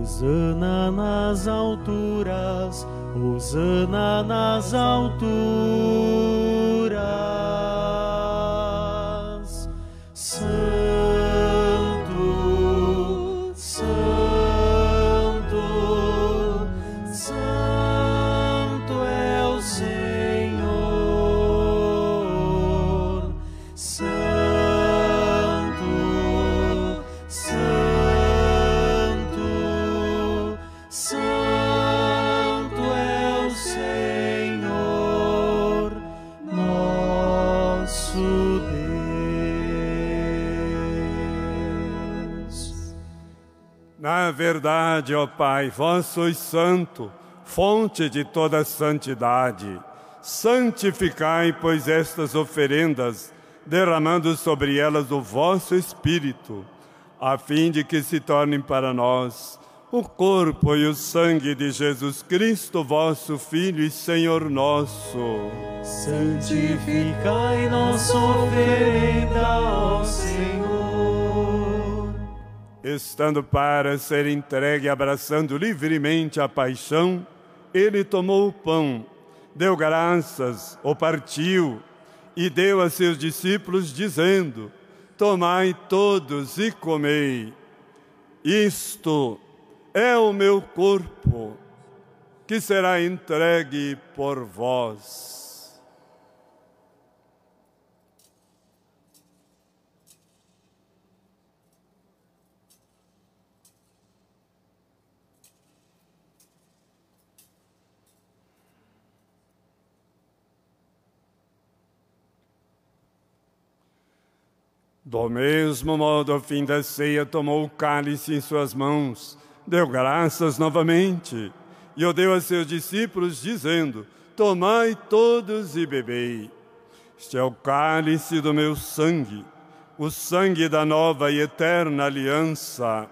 Hosana nas alturas. Hosana nas alturas. Verdade, ó Pai, vós sois santo, fonte de toda santidade. Santificai, pois, estas oferendas, derramando sobre elas o vosso Espírito, a fim de que se tornem para nós o corpo e o sangue de Jesus Cristo, vosso Filho e Senhor nosso. Santificai nossa oferenda, ó Senhor Estando para ser entregue, abraçando livremente a paixão, ele tomou o pão, deu graças, o partiu e deu a seus discípulos, dizendo: Tomai todos e comei. Isto é o meu corpo, que será entregue por vós. Do mesmo modo, ao fim da ceia, tomou o cálice em suas mãos, deu graças novamente e o deu a seus discípulos, dizendo: Tomai todos e bebei. Este é o cálice do meu sangue, o sangue da nova e eterna aliança,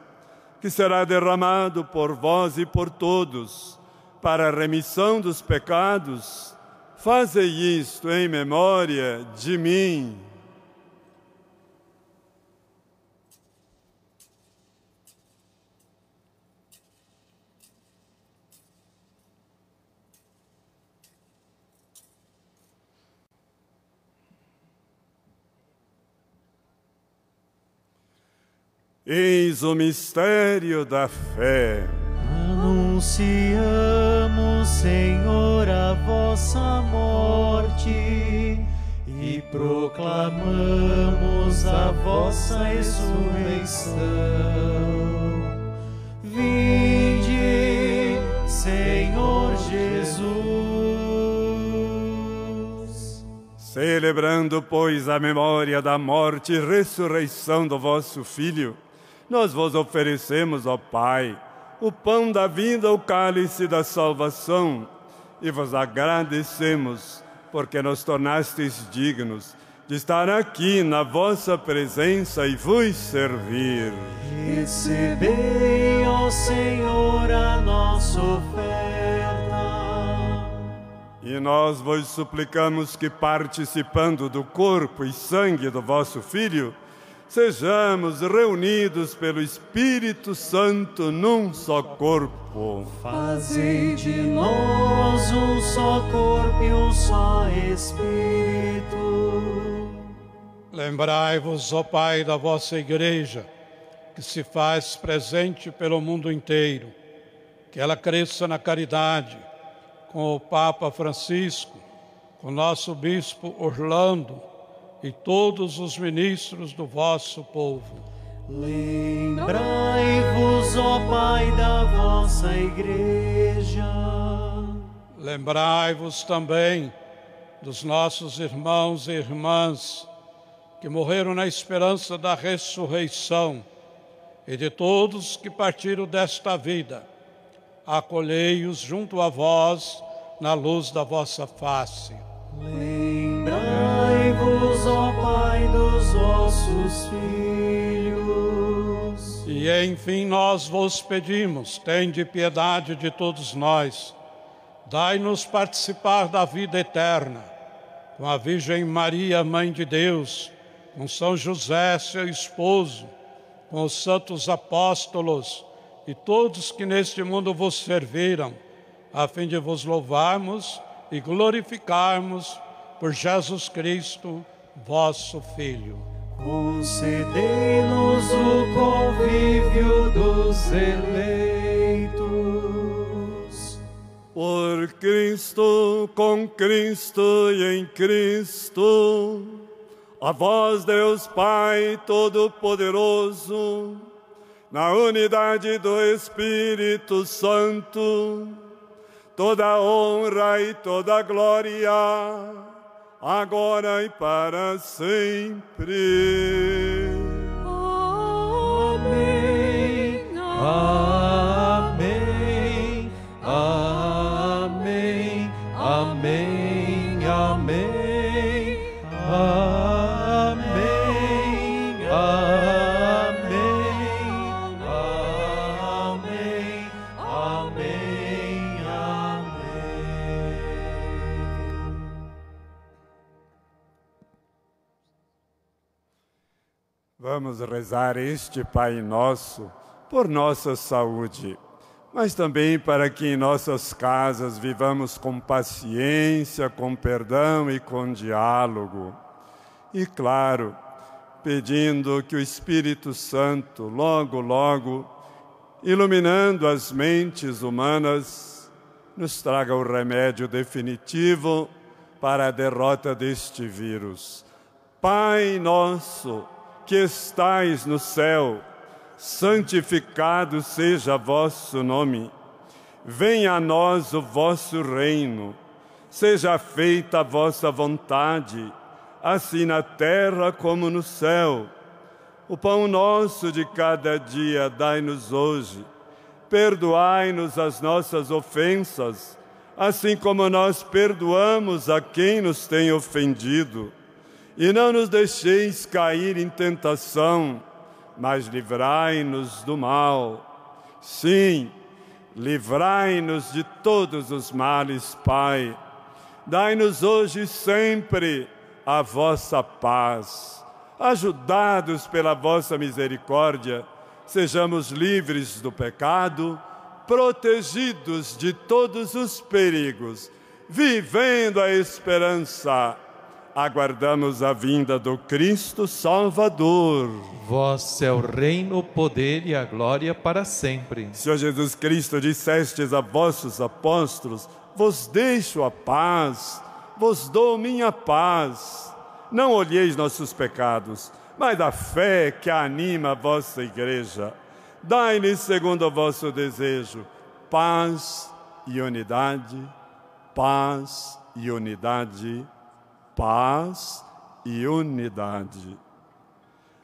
que será derramado por vós e por todos, para a remissão dos pecados. Fazei isto em memória de mim. Eis o mistério da fé. Anunciamos, Senhor, a vossa morte e proclamamos a vossa ressurreição. Vinde, Senhor Jesus. Celebrando, pois, a memória da morte e ressurreição do vosso Filho, nós vos oferecemos, ó Pai, o pão da vida, o cálice da salvação, e vos agradecemos, porque nos tornastes dignos de estar aqui na vossa presença e vos servir. Recebei, ó Senhor, a nossa oferta. E nós vos suplicamos que, participando do corpo e sangue do vosso Filho, sejamos reunidos pelo Espírito Santo num só corpo. Fazei de nós um só corpo e um só Espírito. Lembrai-vos, ó Pai, da vossa Igreja, que se faz presente pelo mundo inteiro, que ela cresça na caridade, com o Papa Francisco, com o nosso Bispo Orlando e todos os ministros do vosso povo. Lembrai-vos, ó Pai, da vossa Igreja. Lembrai-vos também dos nossos irmãos e irmãs que morreram na esperança da ressurreição, e de todos que partiram desta vida, acolhei-os junto a vós na luz da vossa face. Lembrai-vos, ó Pai, dos vossos filhos. E enfim nós vos pedimos, tende piedade de todos nós, dai-nos participar da vida eterna, com a Virgem Maria, Mãe de Deus, com São José, seu esposo, com os santos apóstolos e todos que neste mundo vos serviram, a fim de vos louvarmos e glorificarmos por Jesus Cristo, vosso Filho. Concedei-nos o convívio dos eleitos. Por Cristo, com Cristo e em Cristo a vós, Deus Pai Todo-Poderoso, na unidade do Espírito Santo, toda honra e toda glória, agora e para sempre. Amém. Amém. Rezar este Pai Nosso por nossa saúde, mas também para que em nossas casas vivamos com paciência, com perdão e com diálogo. E claro, pedindo que o Espírito Santo, logo, logo, iluminando as mentes humanas, nos traga o remédio definitivo para a derrota deste vírus. Pai nosso, que estais no céu, santificado seja vosso nome. Venha a nós o vosso reino. Seja feita a vossa vontade, assim na terra como no céu. O pão nosso de cada dia dai-nos hoje. Perdoai-nos as nossas ofensas, assim como nós perdoamos a quem nos tem ofendido e não nos deixeis cair em tentação, mas livrai-nos do mal. Sim, livrai-nos de todos os males, Pai. Dai-nos hoje e sempre a vossa paz. Ajudados pela vossa misericórdia, sejamos livres do pecado, protegidos de todos os perigos, vivendo a esperança aguardamos a vinda do Cristo Salvador. Vós é o reino, o poder e a glória para sempre. Senhor Jesus Cristo, dissestes a vossos apóstolos: Vos deixo a paz, vos dou minha paz. Não olheis nossos pecados, mas a fé que anima a vossa igreja. Dai-lhes, segundo o vosso desejo, paz e unidade, paz e unidade paz e unidade.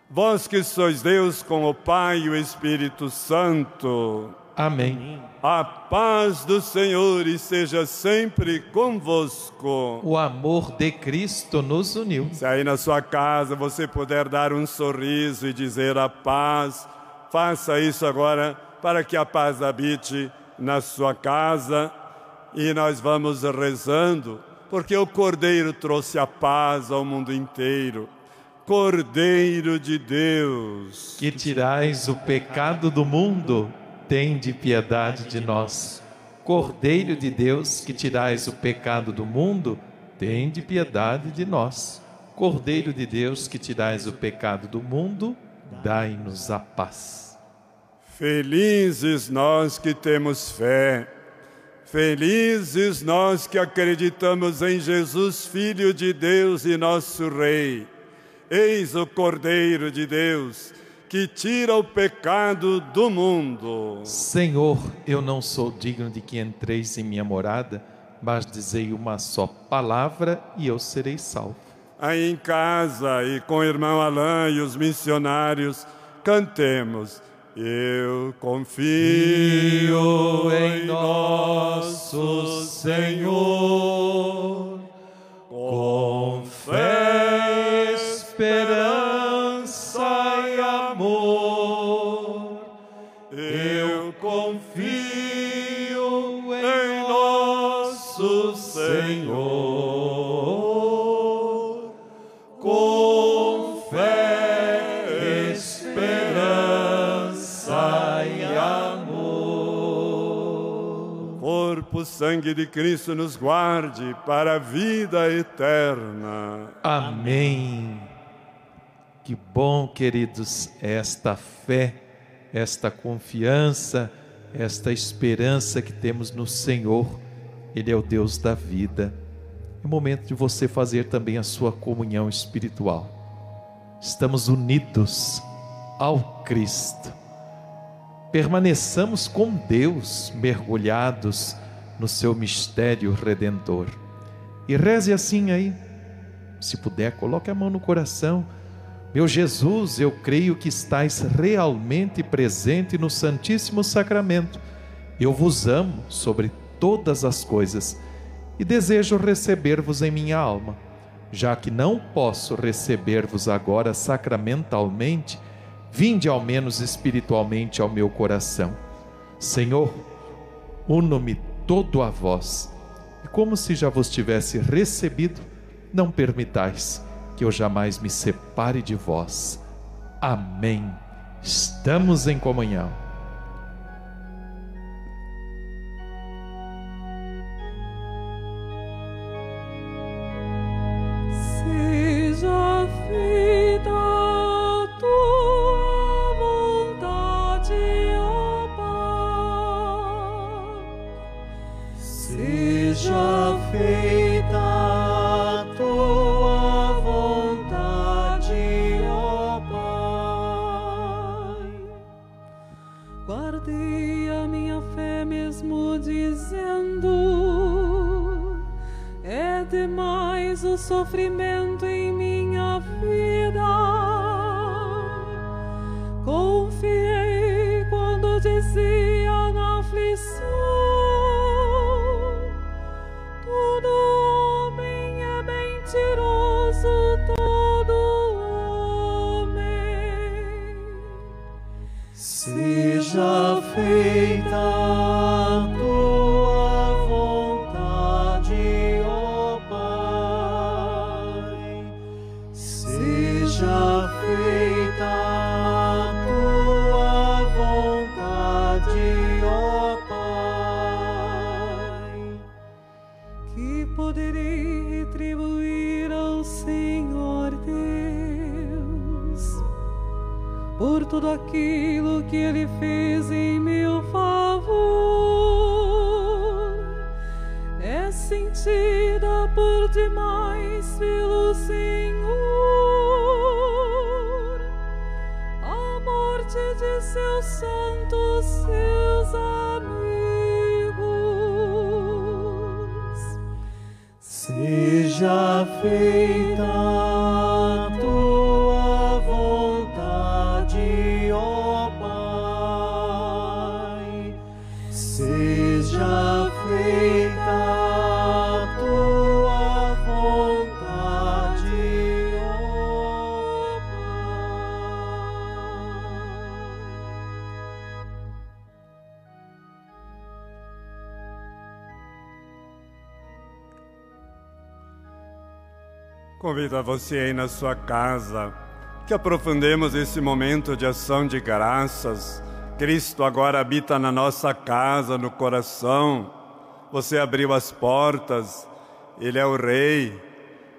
Vós que sois Deus com o Pai e o Espírito Santo. Amém. A paz do Senhor seja sempre convosco. O amor de Cristo nos uniu. Se aí na sua casa você puder dar um sorriso e dizer a paz, faça isso agora para que a paz habite na sua casa e nós vamos rezando porque o Cordeiro trouxe a paz ao mundo inteiro. Cordeiro de Deus, que tirais o pecado do mundo, tende piedade de nós. Cordeiro de Deus, que tirais o pecado do mundo, tende piedade de nós. Cordeiro de Deus, que tirais o pecado do mundo, dai-nos a paz. Felizes nós que temos fé, felizes nós que acreditamos em Jesus, Filho de Deus e nosso Rei. Eis o Cordeiro de Deus que tira o pecado do mundo. Senhor, eu não sou digno de que entreis em minha morada, mas dizei uma só palavra e eu serei salvo. Aí em casa e com o irmão Alain e os missionários, cantemos. Eu confio em nosso Senhor, com fé, esperança sangue de Cristo nos guarde para a vida eterna. Amém. Que bom, queridos, esta fé, esta confiança, esta esperança que temos no Senhor. Ele é o Deus da vida. É momento de você fazer também a sua comunhão espiritual. Estamos unidos ao Cristo. Permaneçamos com Deus, mergulhados no seu mistério redentor. E reze assim aí. Se puder, coloque a mão no coração. Meu Jesus, eu creio que estais realmente presente no Santíssimo Sacramento. Eu vos amo sobre todas as coisas e desejo receber-vos em minha alma. Já que não posso receber-vos agora sacramentalmente, vinde ao menos espiritualmente ao meu coração. Senhor, uno-me todo a vós, e como se já vos tivesse recebido, não permitais que eu jamais me separe de vós. Amém. Estamos em comunhão. Convido a você aí na sua casa que aprofundemos esse momento de ação de graças. Cristo agora habita na nossa casa, no coração. Você abriu as portas, Ele é o Rei,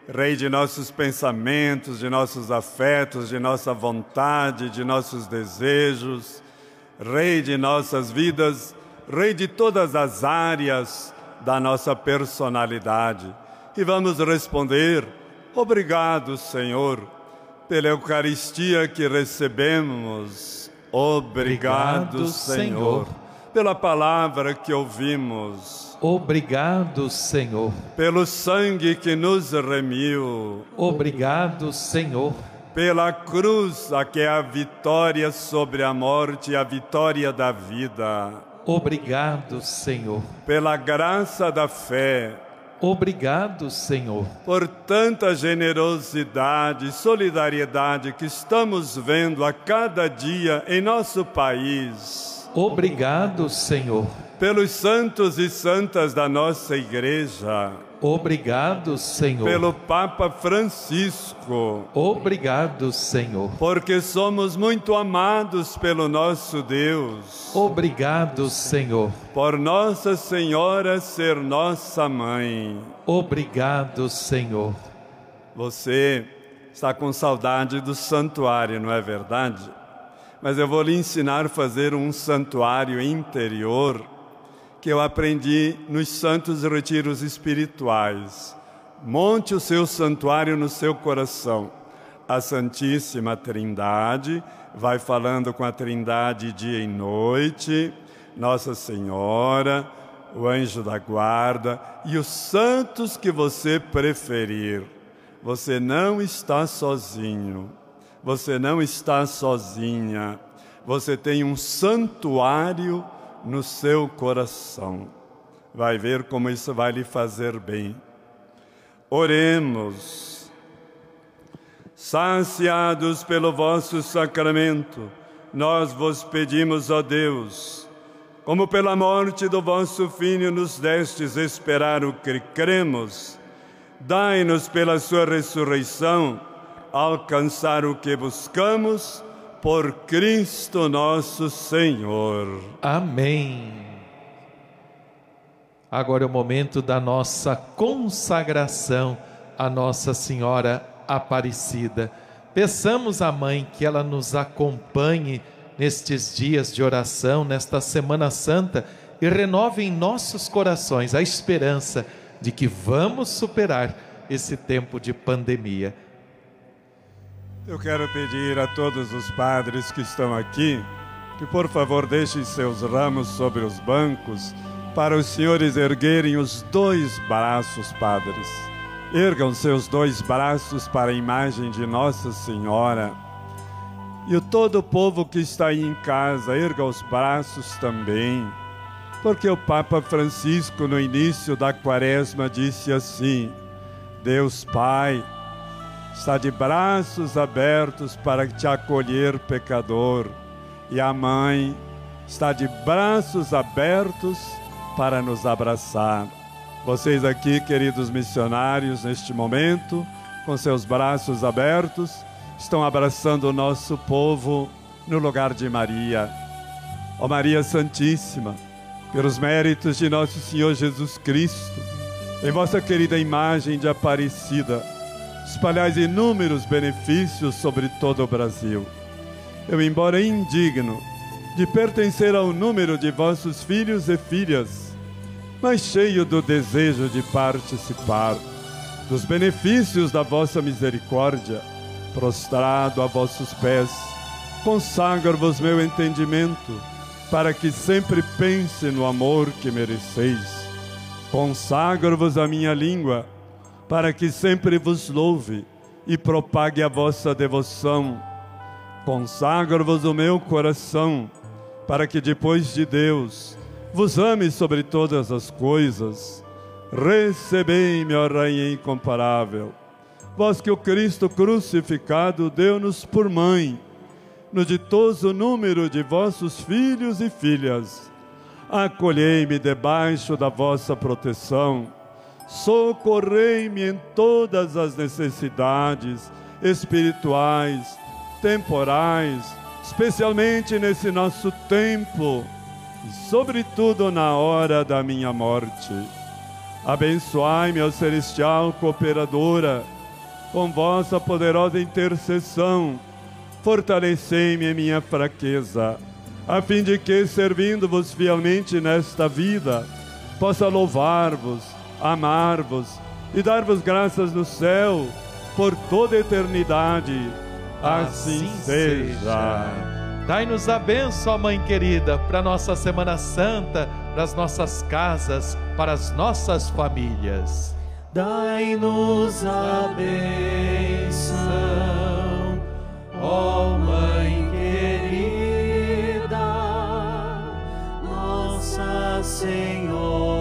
Rei de nossos pensamentos, de nossos afetos, de nossa vontade, de nossos desejos, Rei de nossas vidas, Rei de todas as áreas da nossa personalidade. E vamos responder: Obrigado, Senhor, pela Eucaristia que recebemos. Obrigado, Obrigado Senhor, pela palavra que ouvimos. Obrigado, Senhor. Pelo sangue que nos remiu. Obrigado, Senhor. Pela cruz, a que é a vitória sobre a morte e a vitória da vida. Obrigado, Senhor. Pela graça da fé Obrigado, Senhor, por tanta generosidade e solidariedade que estamos vendo a cada dia em nosso país. Obrigado, Senhor, pelos santos e santas da nossa igreja Obrigado, Senhor. Pelo Papa Francisco. Obrigado, Senhor. Porque somos muito amados pelo nosso Deus. Obrigado, Senhor. Por Nossa Senhora ser nossa mãe. Obrigado, Senhor. Você está com saudade do santuário, não é verdade? Mas eu vou lhe ensinar a fazer um santuário interior que eu aprendi nos santos retiros espirituais. Monte o seu santuário no seu coração. A Santíssima Trindade vai falando com a Trindade dia e noite, Nossa Senhora, o anjo da guarda e os santos que você preferir. Você não está sozinho. Você não está sozinha. Você tem um santuário no seu coração. Vai ver como isso vai lhe fazer bem. Oremos. Saciados pelo vosso sacramento, nós vos pedimos, ó Deus, como pela morte do vosso Filho nos destes esperar o que cremos, dai-nos pela sua ressurreição alcançar o que buscamos por Cristo nosso Senhor. Amém. Agora é o momento da nossa consagração à Nossa Senhora Aparecida. Peçamos à Mãe que ela nos acompanhe nestes dias de oração, nesta Semana Santa e renove em nossos corações a esperança de que vamos superar esse tempo de pandemia. Eu quero pedir a todos os padres que estão aqui que, por favor, deixem seus ramos sobre os bancos para os senhores erguerem os dois braços, padres. Ergam seus dois braços para a imagem de Nossa Senhora. E o todo o povo que está aí em casa, erga os braços também. Porque o Papa Francisco, no início da quaresma, disse assim: Deus Pai, está de braços abertos para te acolher, pecador, e a mãe está de braços abertos para nos abraçar. Vocês aqui, queridos missionários, neste momento, com seus braços abertos, estão abraçando o nosso povo no lugar de Maria. Ó Maria Santíssima, pelos méritos de nosso Senhor Jesus Cristo, em vossa querida imagem de Aparecida, espalhais inúmeros benefícios sobre todo o Brasil. Eu, embora indigno de pertencer ao número de vossos filhos e filhas, mas cheio do desejo de participar dos benefícios da vossa misericórdia, prostrado a vossos pés, consagro-vos meu entendimento, para que sempre pense no amor que mereceis. Consagro-vos a minha língua, para que sempre vos louve e propague a vossa devoção. Consagro-vos o meu coração, para que depois de Deus vos ame sobre todas as coisas. Recebei-me, ó Rainha incomparável, vós que o Cristo crucificado deu-nos por mãe, no ditoso número de vossos filhos e filhas. Acolhei-me debaixo da vossa proteção socorrei-me em todas as necessidades espirituais, temporais, especialmente nesse nosso tempo e, sobretudo, na hora da minha morte. Abençoai-me, ó celestial cooperadora, com vossa poderosa intercessão, fortalecei-me em minha fraqueza, a fim de que, servindo-vos fielmente nesta vida, possa louvar-vos, amar-vos e dar-vos graças no céu por toda a eternidade. Assim, assim seja. seja. Dai-nos a bênção, Mãe querida, para nossa Semana Santa, para as nossas casas, para as nossas famílias. Dai-nos a bênção, ó Mãe querida, Nossa Senhora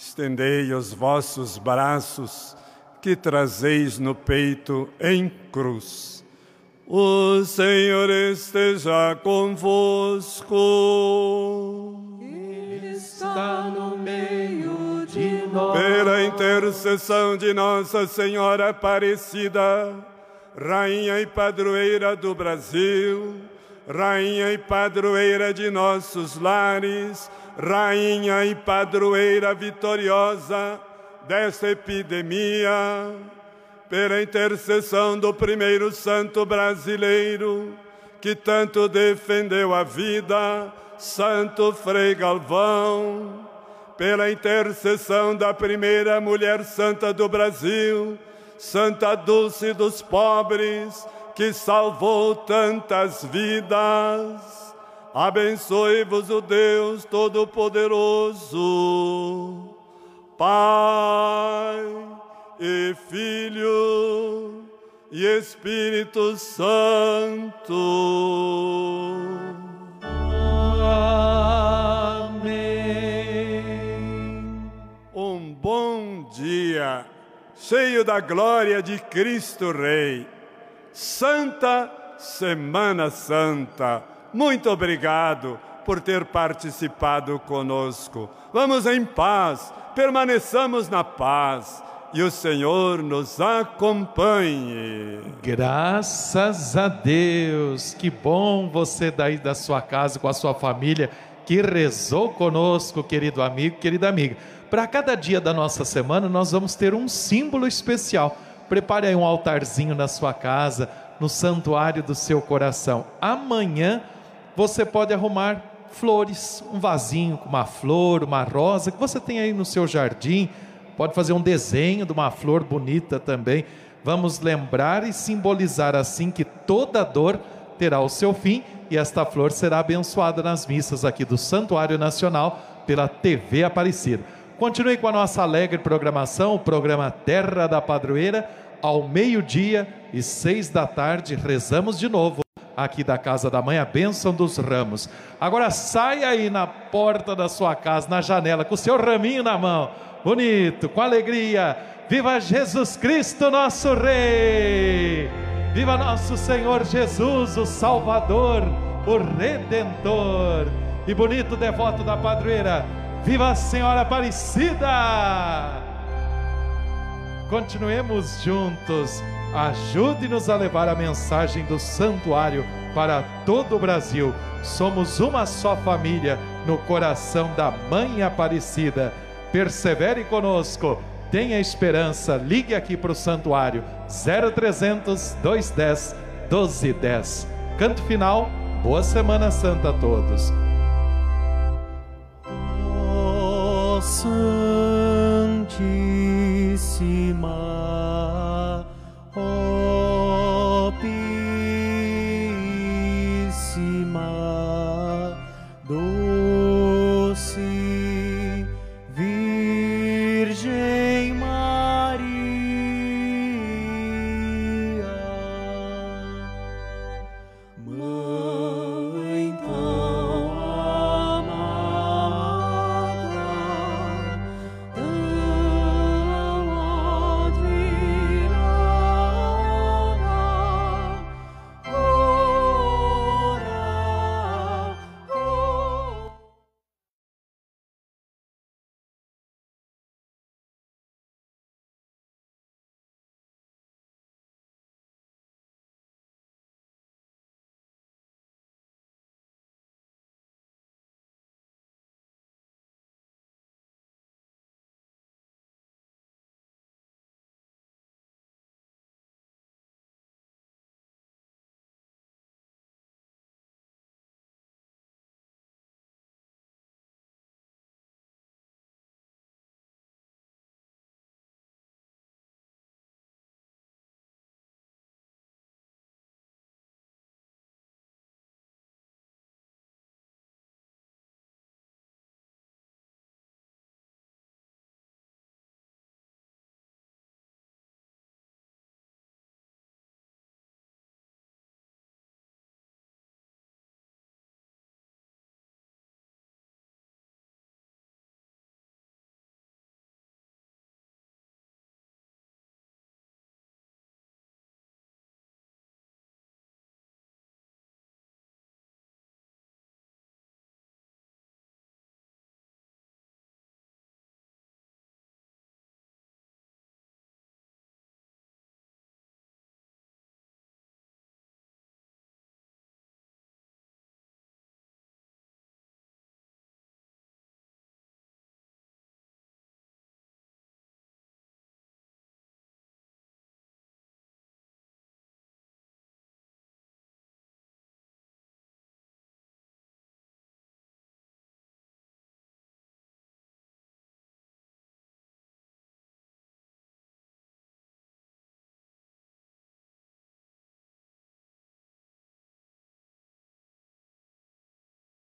estendei os vossos braços que trazeis no peito em cruz. O Senhor esteja convosco. Ele está no meio de nós. Pela intercessão de Nossa Senhora Aparecida, Rainha e Padroeira do Brasil, Rainha e Padroeira de nossos lares, rainha e padroeira vitoriosa desta epidemia, pela intercessão do primeiro santo brasileiro, que tanto defendeu a vida, Santo Frei Galvão, pela intercessão da primeira mulher santa do Brasil, Santa Dulce dos pobres, que salvou tantas vidas Abençoe-vos o Deus Todo-Poderoso, Pai e Filho e Espírito Santo. Amém. Um bom dia, cheio da glória de Cristo Rei. Santa Semana Santa muito obrigado por ter participado conosco. Vamos em paz, permaneçamos na paz e o Senhor nos acompanhe. Graças a Deus, que bom você daí da sua casa com a sua família que rezou conosco, querido amigo, querida amiga. Para cada dia da nossa semana, nós vamos ter um símbolo especial. Prepare aí um altarzinho na sua casa, no santuário do seu coração. Amanhã você pode arrumar flores, um vasinho com uma flor, uma rosa que você tem aí no seu jardim. Pode fazer um desenho de uma flor bonita também. Vamos lembrar e simbolizar assim que toda dor terá o seu fim e esta flor será abençoada nas missas aqui do Santuário Nacional pela TV Aparecida. Continue com a nossa alegre programação, o programa Terra da Padroeira, ao meio-dia e seis da tarde. Rezamos de novo aqui da casa da mãe, a bênção dos ramos. Agora saia aí na porta da sua casa, na janela, com o seu raminho na mão, bonito, com alegria. Viva Jesus Cristo, nosso Rei! Viva nosso Senhor Jesus, o Salvador, o Redentor! E bonito devoto da padroeira, viva a Senhora Aparecida! Continuemos juntos Ajude-nos a levar a mensagem do santuário para todo o Brasil. Somos uma só família no coração da Mãe Aparecida. Persevere conosco, tenha esperança, ligue aqui para o santuário 0300 210 1210. Canto final, boa Semana Santa a todos.